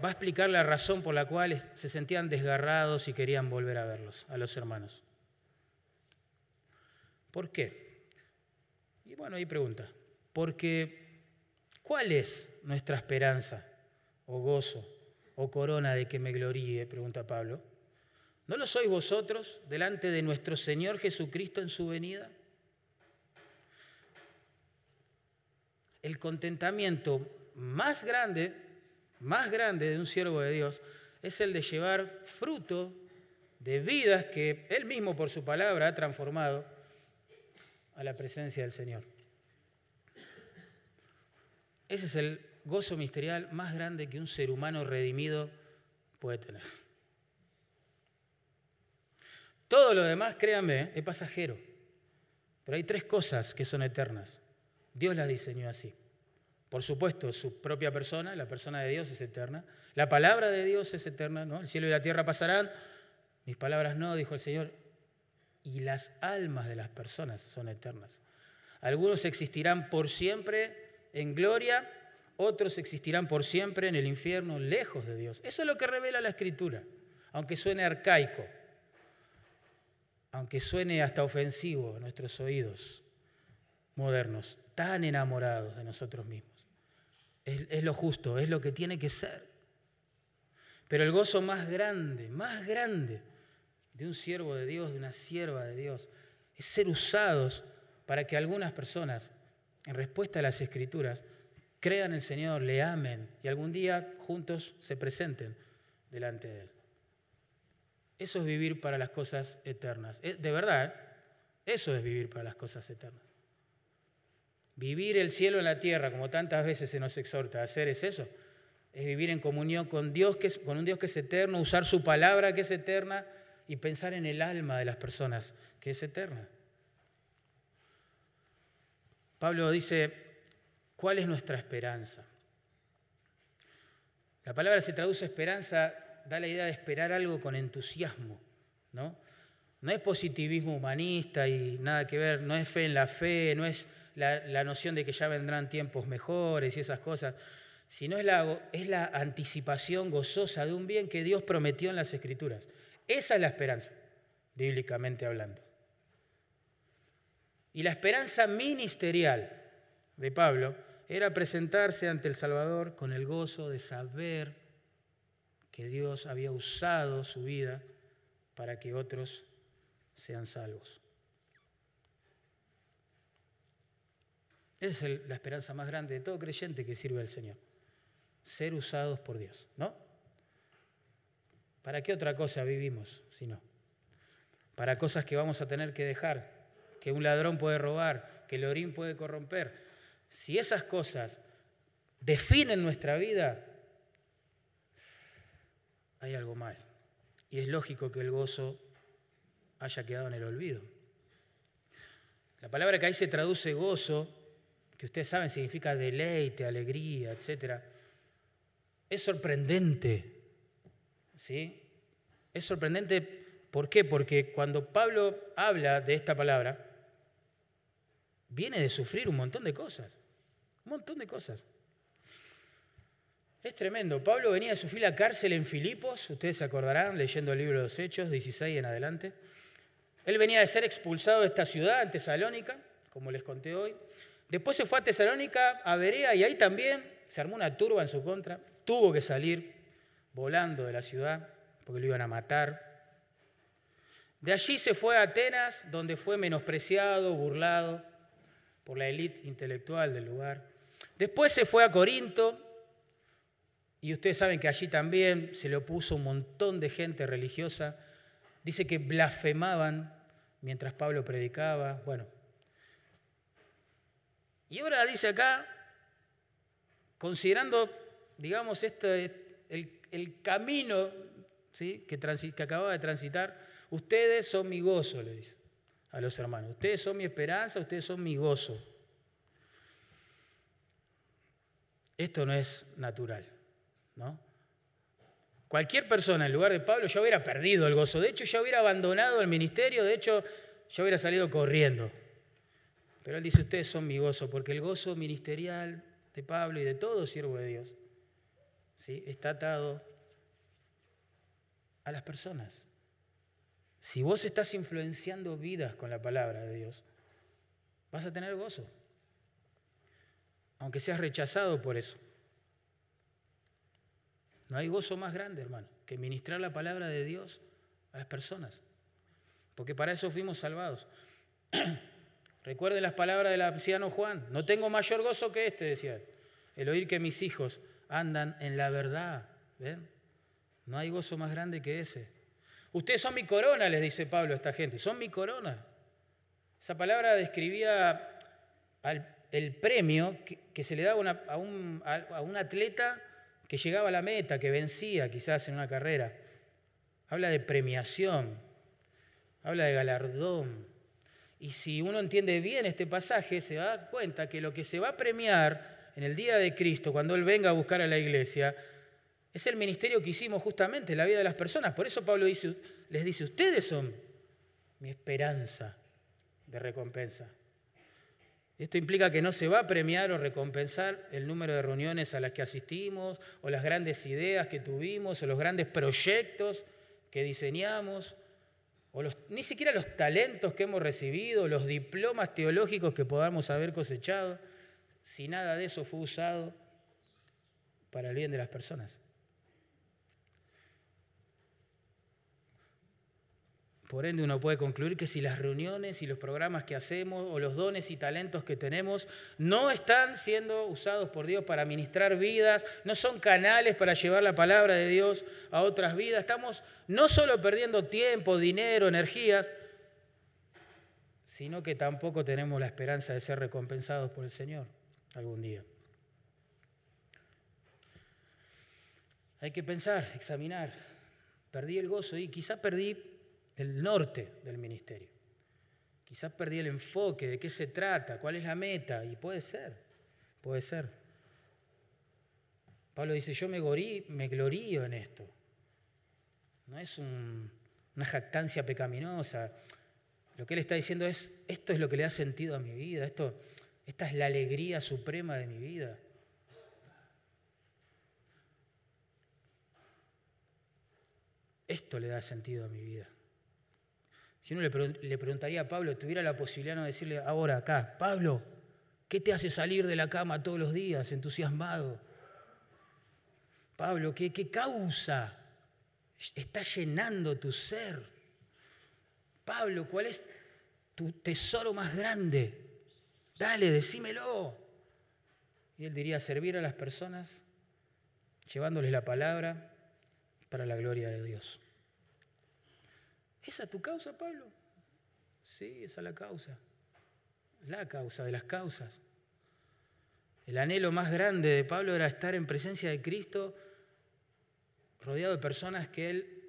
Va a explicar la razón por la cual se sentían desgarrados y querían volver a verlos, a los hermanos. ¿Por qué? Y bueno, ahí pregunta. Porque ¿Cuál es nuestra esperanza o gozo o corona de que me gloríe? Pregunta Pablo. ¿No lo sois vosotros delante de nuestro Señor Jesucristo en su venida? El contentamiento más grande, más grande de un siervo de Dios es el de llevar fruto de vidas que Él mismo por su palabra ha transformado a la presencia del Señor. Ese es el gozo ministerial más grande que un ser humano redimido puede tener. Todo lo demás, créanme, es pasajero. Pero hay tres cosas que son eternas. Dios las diseñó así. Por supuesto, su propia persona, la persona de Dios es eterna. La palabra de Dios es eterna, ¿no? El cielo y la tierra pasarán, mis palabras no, dijo el Señor. Y las almas de las personas son eternas. Algunos existirán por siempre en gloria, otros existirán por siempre en el infierno, lejos de Dios. Eso es lo que revela la Escritura, aunque suene arcaico, aunque suene hasta ofensivo a nuestros oídos modernos, tan enamorados de nosotros mismos. Es, lo justo, es lo que tiene que ser. Pero el gozo más grande, más grande de un siervo de Dios, de una sierva de Dios, es ser usados para que algunas personas en respuesta a las escrituras, crean en el Señor, le amen y algún día juntos se presenten delante de Él. Eso es vivir para las cosas eternas. Eh, de verdad, ¿eh? eso es vivir para las cosas eternas. Vivir el cielo en la tierra, como tantas veces se nos exhorta a hacer, es eso. Es vivir en comunión con Dios, que es, con un Dios que es eterno, usar su palabra que es eterna y pensar en el alma de las personas que es eterna. Pablo dice, ¿cuál es nuestra esperanza? La palabra se traduce esperanza da la idea de esperar algo con entusiasmo, ¿no? No es positivismo humanista y nada que ver, no es fe en la fe, no es la, noción de que ya vendrán tiempos mejores y esas cosas, sino es la, es la anticipación gozosa de un bien que Dios prometió en las Escrituras. Esa es la esperanza, bíblicamente hablando. Y la esperanza ministerial de Pablo era presentarse ante el Salvador con el gozo de saber que Dios había usado su vida para que otros sean salvos. Esa es la esperanza más grande de todo creyente que sirve al Señor. Ser usados por Dios, ¿no? ¿Para qué otra cosa vivimos si no? Para cosas que vamos a tener que dejar, que un ladrón puede robar, que el orín puede corromper. Si esas cosas definen nuestra vida, hay algo mal. Y es lógico que el gozo haya quedado en el olvido. La palabra que ahí se traduce gozo que ustedes saben significa deleite, alegría, etc. Es sorprendente. ¿Sí? Es sorprendente, ¿por qué? Porque cuando Pablo habla de esta palabra, viene de sufrir un montón de cosas. Un montón de cosas. Es tremendo. Pablo venía de sufrir la cárcel en Filipos, ustedes se acordarán leyendo el libro de los Hechos, 16 en adelante. Él venía de ser expulsado de esta ciudad, en Tesalónica, como les conté hoy. Después se fue a Tesalónica, a Berea, y ahí también se armó una turba en su contra. Tuvo que salir volando de la ciudad porque lo iban a matar. De allí se fue a Atenas, donde fue menospreciado, burlado por la élite intelectual del lugar. Después se fue a Corinto, y ustedes saben que allí también se le opuso un montón de gente religiosa. Dice que blasfemaban mientras Pablo predicaba. Bueno, y ahora dice acá, considerando, digamos, este, el, camino ¿sí? que, que acababa de transitar, ustedes son mi gozo, le dice a los hermanos. Ustedes son mi esperanza, ustedes son mi gozo. Esto no es natural, ¿no? Cualquier persona en lugar de Pablo ya hubiera perdido el gozo. De hecho, ya hubiera abandonado el ministerio, de hecho, ya hubiera salido corriendo. Pero él dice, ustedes son mi gozo, porque el gozo ministerial de Pablo y de todo siervo de Dios ¿sí? está atado a las personas. Si vos estás influenciando vidas con la palabra de Dios, vas a tener gozo, aunque seas rechazado por eso. No hay gozo más grande, hermano, que ministrar la palabra de Dios a las personas, porque para eso fuimos salvados. Recuerden las palabras del anciano Juan, no tengo mayor gozo que este, decía el oír que mis hijos andan en la verdad. ¿Ven? No hay gozo más grande que ese. Ustedes son mi corona, les dice Pablo a esta gente, son mi corona. Esa palabra describía el premio que, se le daba a, un, atleta que llegaba a la meta, que vencía quizás en una carrera. Habla de premiación, habla de galardón. Y si uno entiende bien este pasaje, se da cuenta que lo que se va a premiar en el día de Cristo, cuando Él venga a buscar a la iglesia, es el ministerio que hicimos justamente, la vida de las personas. Por eso Pablo les dice, ustedes son mi esperanza de recompensa. Esto implica que no se va a premiar o recompensar el número de reuniones a las que asistimos, o las grandes ideas que tuvimos, o los grandes proyectos que diseñamos, o ni siquiera los talentos que hemos recibido, los diplomas teológicos que podamos haber cosechado, si nada de eso fue usado para el bien de las personas. Por ende, uno puede concluir que si las reuniones y los programas que hacemos o los dones y talentos que tenemos no están siendo usados por Dios para ministrar vidas, no son canales para llevar la palabra de Dios a otras vidas, estamos no solo perdiendo tiempo, dinero, energías, sino que tampoco tenemos la esperanza de ser recompensados por el Señor algún día. Hay que pensar, examinar. Perdí el gozo y quizá perdí el norte del ministerio. Quizás perdí el enfoque de qué se trata, cuál es la meta, y puede ser, puede ser. Pablo dice, yo me, me glorío en esto, no es una jactancia pecaminosa. Lo que él está diciendo es, esto es lo que le da sentido a mi vida, esto, esta es la alegría suprema de mi vida. Esto le da sentido a mi vida. Si uno le, preguntaría a Pablo, tuviera la posibilidad de decirle ahora acá, Pablo, ¿qué te hace salir de la cama todos los días entusiasmado? Pablo, ¿qué, qué causa está llenando tu ser? Pablo, ¿cuál es tu tesoro más grande? Dale, decímelo. Y él diría, servir a las personas, llevándoles la palabra para la gloria de Dios. ¿Esa es tu causa, Pablo? Sí, esa es la causa. La causa de las causas. El anhelo más grande de Pablo era estar en presencia de Cristo, rodeado de personas que él,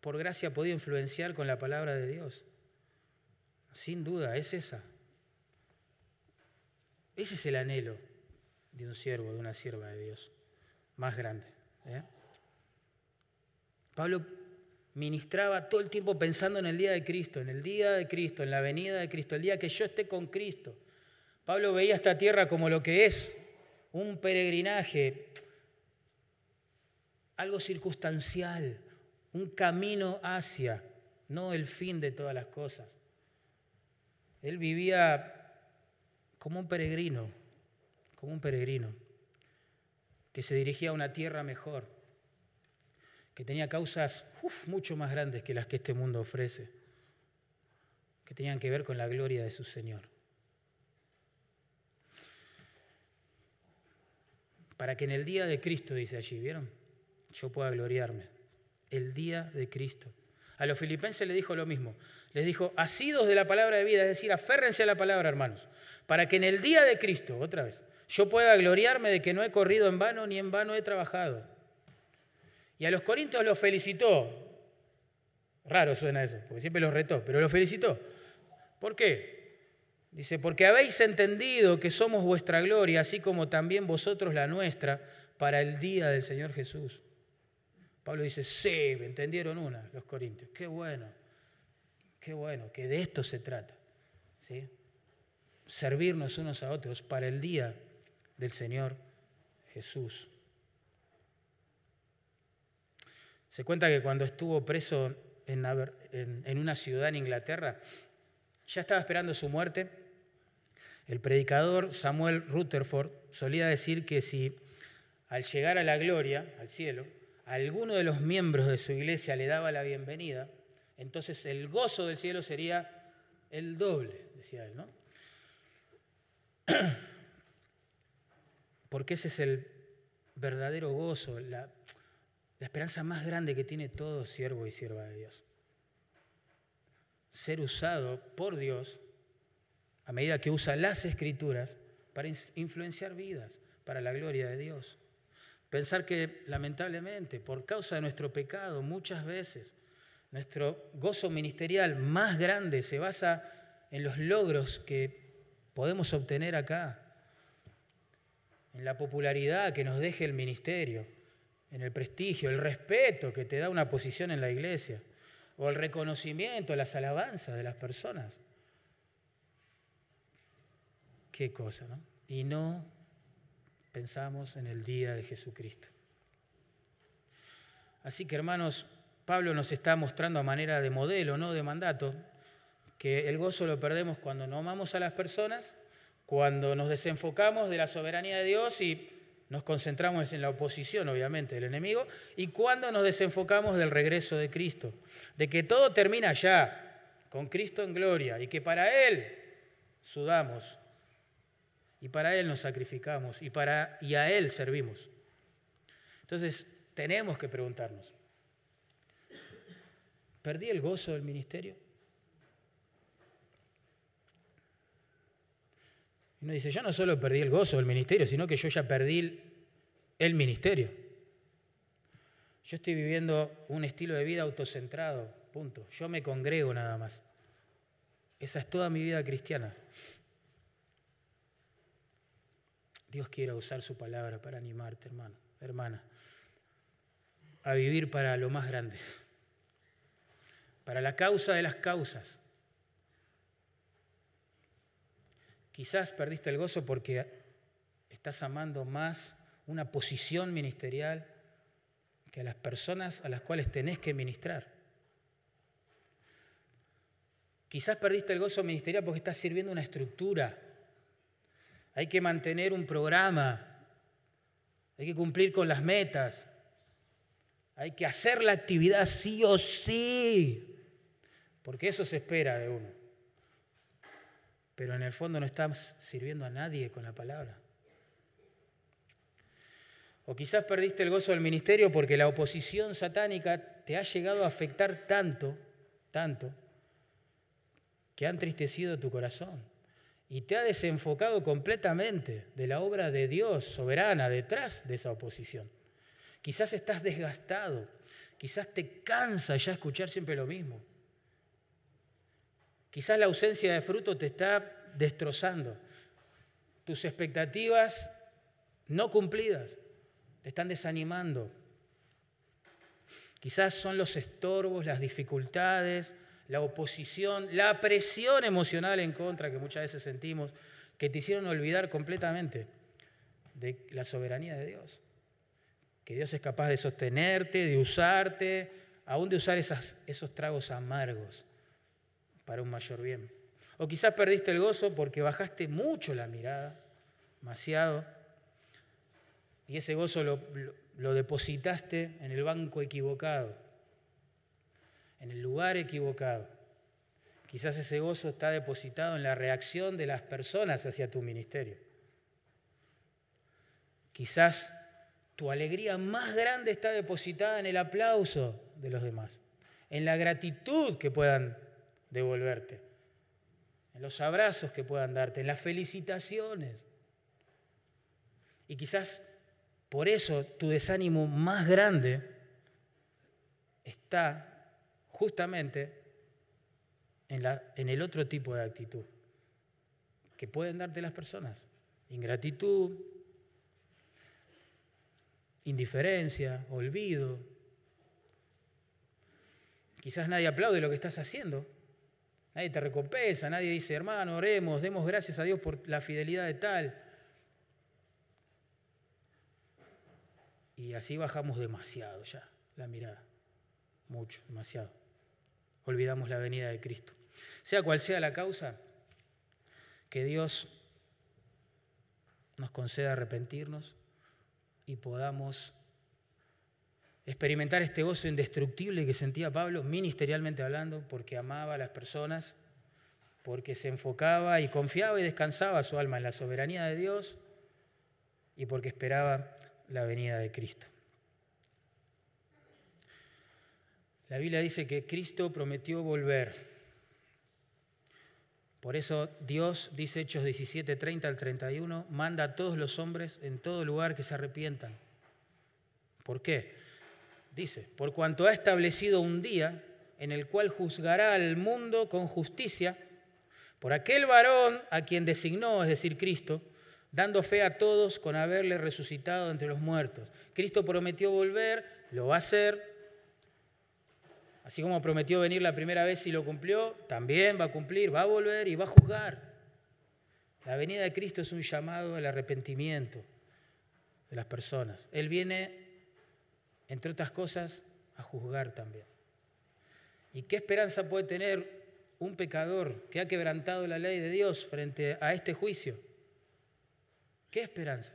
por gracia, podía influenciar con la palabra de Dios. Sin duda, es esa. Ese es el anhelo de un siervo, de una sierva de Dios, más grande. ¿eh? Pablo ministraba todo el tiempo pensando en el día de Cristo, en el día de Cristo, en la venida de Cristo, el día que yo esté con Cristo. Pablo veía esta tierra como lo que es, un peregrinaje, algo circunstancial, un camino hacia, no el fin de todas las cosas. Él vivía como un peregrino, como un peregrino, que se dirigía a una tierra mejor que tenía causas mucho más grandes que las que este mundo ofrece, que tenían que ver con la gloria de su Señor. Para que en el día de Cristo, dice allí, ¿vieron? Yo pueda gloriarme. El día de Cristo. A los filipenses les dijo lo mismo. Les dijo, asidos de la palabra de vida, es decir, aférrense a la palabra, hermanos, para que en el día de Cristo, otra vez, yo pueda gloriarme de que no he corrido en vano ni en vano he trabajado. Y a los corintios los felicitó. Raro suena eso, porque siempre los retó, pero los felicitó. ¿Por qué? Dice, porque habéis entendido que somos vuestra gloria, así como también vosotros la nuestra, para el día del Señor Jesús. Pablo dice, sí, me entendieron una, los corintios. Qué bueno, qué bueno, que de esto se trata. ¿sí? Servirnos unos a otros para el día del Señor Jesús. Se cuenta que cuando estuvo preso en, una ciudad en Inglaterra, ya estaba esperando su muerte. El predicador Samuel Rutherford solía decir que si al llegar a la gloria, al cielo, alguno de los miembros de su iglesia le daba la bienvenida, entonces el gozo del cielo sería el doble, decía él, ¿no? Porque ese es el verdadero gozo, la, la esperanza más grande que tiene todo siervo y sierva de Dios. Ser usado por Dios a medida que usa las escrituras para influenciar vidas, para la gloria de Dios. Pensar que lamentablemente, por causa de nuestro pecado, muchas veces nuestro gozo ministerial más grande se basa en los logros que podemos obtener acá, en la popularidad que nos deje el ministerio, en el prestigio, el respeto que te da una posición en la iglesia, o el reconocimiento, las alabanzas de las personas. Qué cosa, ¿no? Y no pensamos en el día de Jesucristo. Así que hermanos, Pablo nos está mostrando a manera de modelo, no de mandato, que el gozo lo perdemos cuando no amamos a las personas, cuando nos desenfocamos de la soberanía de Dios y nos concentramos en la oposición, obviamente, del enemigo, y cuando nos desenfocamos del regreso de Cristo, de que todo termina ya, con Cristo en gloria, y que para Él sudamos, y para Él nos sacrificamos, y, para, y a Él servimos. Entonces, tenemos que preguntarnos, ¿perdí el gozo del ministerio? Uno dice, yo no solo perdí el gozo del ministerio, sino que yo ya perdí el ministerio. Yo estoy viviendo un estilo de vida autocentrado, punto. Yo me congrego nada más. Esa es toda mi vida cristiana. Dios quiere usar su palabra para animarte, hermano, hermana, a vivir para lo más grande. para la causa de las causas. Quizás perdiste el gozo porque estás amando más una posición ministerial que a las personas a las cuales tenés que ministrar. Quizás perdiste el gozo ministerial porque estás sirviendo una estructura. Hay que mantener un programa. Hay que cumplir con las metas. Hay que hacer la actividad sí o sí. Porque eso se espera de uno. Pero en el fondo no estás sirviendo a nadie con la palabra. O quizás perdiste el gozo del ministerio porque la oposición satánica te ha llegado a afectar tanto, tanto, que ha entristecido tu corazón y te ha desenfocado completamente de la obra de Dios soberana detrás de esa oposición. Quizás estás desgastado, quizás te cansa ya escuchar siempre lo mismo. Quizás la ausencia de fruto te está destrozando. Tus expectativas no cumplidas te están desanimando. Quizás son los estorbos, las dificultades, la oposición, la presión emocional en contra que muchas veces sentimos, que te hicieron olvidar completamente de la soberanía de Dios. Que Dios es capaz de sostenerte, de usarte, aún de usar esos tragos amargos para un mayor bien. O quizás perdiste el gozo porque bajaste mucho la mirada, demasiado y ese gozo lo, depositaste en el banco equivocado, en el lugar equivocado. Quizás ese gozo está depositado en la reacción de las personas hacia tu ministerio. Quizás tu alegría más grande está depositada en el aplauso de los demás, en la gratitud que puedan devolverte, en los abrazos que puedan darte, en las felicitaciones. Y quizás por eso tu desánimo más grande está justamente en, la, en, el otro tipo de actitud que pueden darte las personas. Ingratitud, indiferencia, olvido. Quizás nadie aplaude lo que estás haciendo. Nadie te recompensa, nadie dice, hermano, oremos, demos gracias a Dios por la fidelidad de tal. Y así bajamos demasiado ya la mirada, mucho, demasiado. Olvidamos la venida de Cristo. Sea cual sea la causa, que Dios nos conceda arrepentirnos y podamos experimentar este gozo indestructible que sentía Pablo, ministerialmente hablando, porque amaba a las personas, porque se enfocaba y confiaba y descansaba su alma en la soberanía de Dios y porque esperaba la venida de Cristo. La Biblia dice que Cristo prometió volver. Por eso Dios, dice Hechos 17, 30 al 31, manda a todos los hombres en todo lugar que se arrepientan. ¿Por qué? Dice, por cuanto ha establecido un día en el cual juzgará al mundo con justicia por aquel varón a quien designó, es decir, Cristo, dando fe a todos con haberle resucitado entre los muertos. Cristo prometió volver, lo va a hacer. Así como prometió venir la primera vez y lo cumplió, también va a cumplir, va a volver y va a juzgar. La venida de Cristo es un llamado al arrepentimiento de las personas. Él viene, entre otras cosas, a juzgar también. ¿Y qué esperanza puede tener un pecador que ha quebrantado la ley de Dios frente a este juicio? ¿Qué esperanza?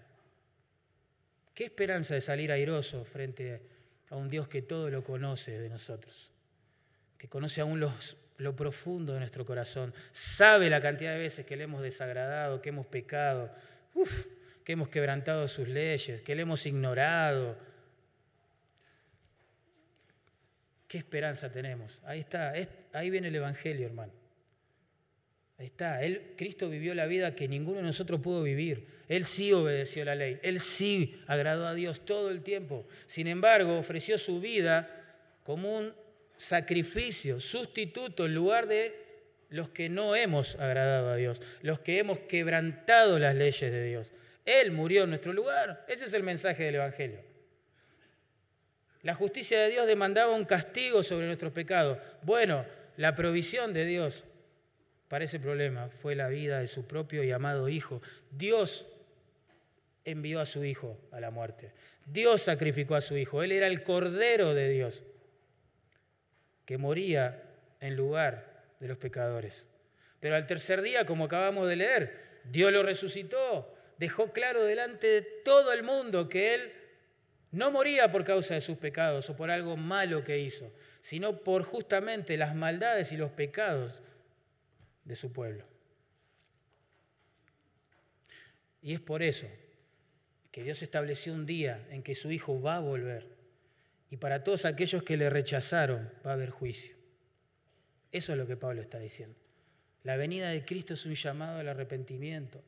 ¿Qué esperanza de salir airoso frente a un Dios que todo lo conoce de nosotros? Que conoce aún los, lo profundo de nuestro corazón, sabe la cantidad de veces que le hemos desagradado, que hemos pecado, que hemos quebrantado sus leyes, que le hemos ignorado. ¿Qué esperanza tenemos? Ahí está, ahí viene el Evangelio, hermano. Ahí está, Él, Cristo vivió la vida que ninguno de nosotros pudo vivir. Él sí obedeció la ley, Él sí agradó a Dios todo el tiempo. Sin embargo, ofreció su vida como un sacrificio, sustituto en lugar de los que no hemos agradado a Dios, los que hemos quebrantado las leyes de Dios. Él murió en nuestro lugar. Ese es el mensaje del Evangelio. La justicia de Dios demandaba un castigo sobre nuestros pecados. Bueno, la provisión de Dios para ese problema fue la vida de su propio y amado Hijo. Dios envió a su Hijo a la muerte. Dios sacrificó a su Hijo. Él era el Cordero de Dios que moría en lugar de los pecadores. Pero al tercer día, como acabamos de leer, Dios lo resucitó. Dejó claro delante de todo el mundo que Él no moría por causa de sus pecados o por algo malo que hizo, sino por justamente las maldades y los pecados de su pueblo. Y es por eso que Dios estableció un día en que su Hijo va a volver. Y para todos aquellos que le rechazaron va a haber juicio. Eso es lo que Pablo está diciendo. La venida de Cristo es un llamado al arrepentimiento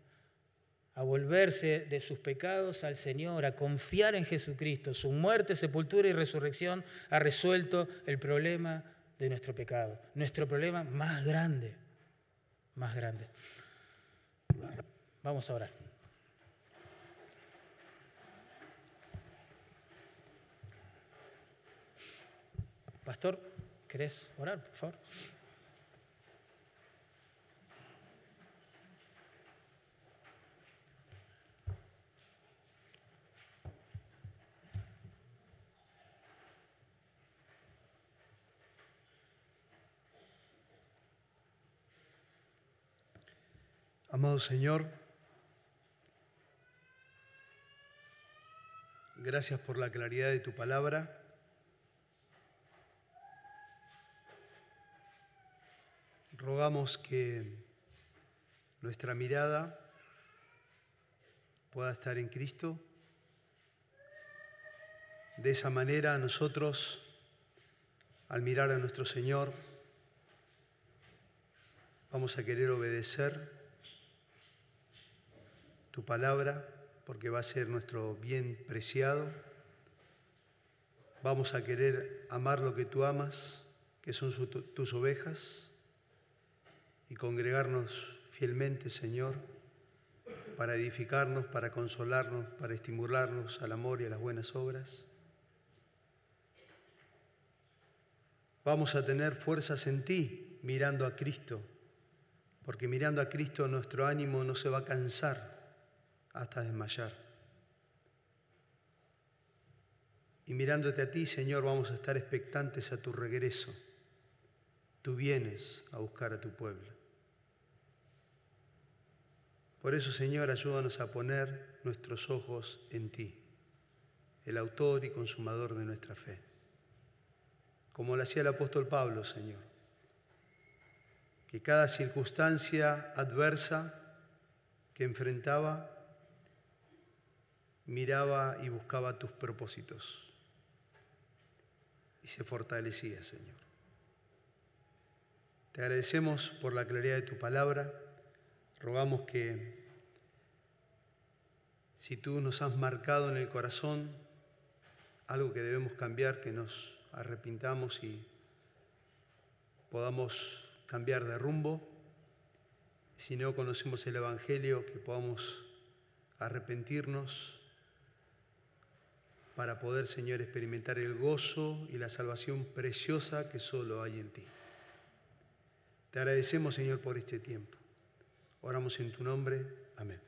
a volverse de sus pecados al Señor, a confiar en Jesucristo. Su muerte, sepultura y resurrección ha resuelto el problema de nuestro pecado, nuestro problema más grande, más grande. Vamos a orar. Pastor, ¿querés orar, por favor? Amado Señor, gracias por la claridad de tu palabra. Rogamos que nuestra mirada pueda estar en Cristo. De esa manera nosotros, al mirar a nuestro Señor, vamos a querer obedecer tu palabra, porque va a ser nuestro bien preciado. Vamos a querer amar lo que tú amas, que son tus ovejas, y congregarnos fielmente, Señor, para edificarnos, para consolarnos, para estimularnos al amor y a las buenas obras. Vamos a tener fuerzas en ti mirando a Cristo, porque mirando a Cristo nuestro ánimo no se va a cansar hasta desmayar. Y mirándote a ti, Señor, vamos a estar expectantes a tu regreso. Tú vienes a buscar a tu pueblo. Por eso, Señor, ayúdanos a poner nuestros ojos en ti, el autor y consumador de nuestra fe. Como lo hacía el apóstol Pablo, Señor. Que cada circunstancia adversa que enfrentaba miraba y buscaba tus propósitos y se fortalecía, Señor. Te agradecemos por la claridad de tu palabra. Rogamos que si tú nos has marcado en el corazón algo que debemos cambiar, que nos arrepintamos y podamos cambiar de rumbo. Si no conocemos el Evangelio, que podamos arrepentirnos para poder, Señor, experimentar el gozo y la salvación preciosa que solo hay en ti. Te agradecemos, Señor, por este tiempo. Oramos en tu nombre. Amén.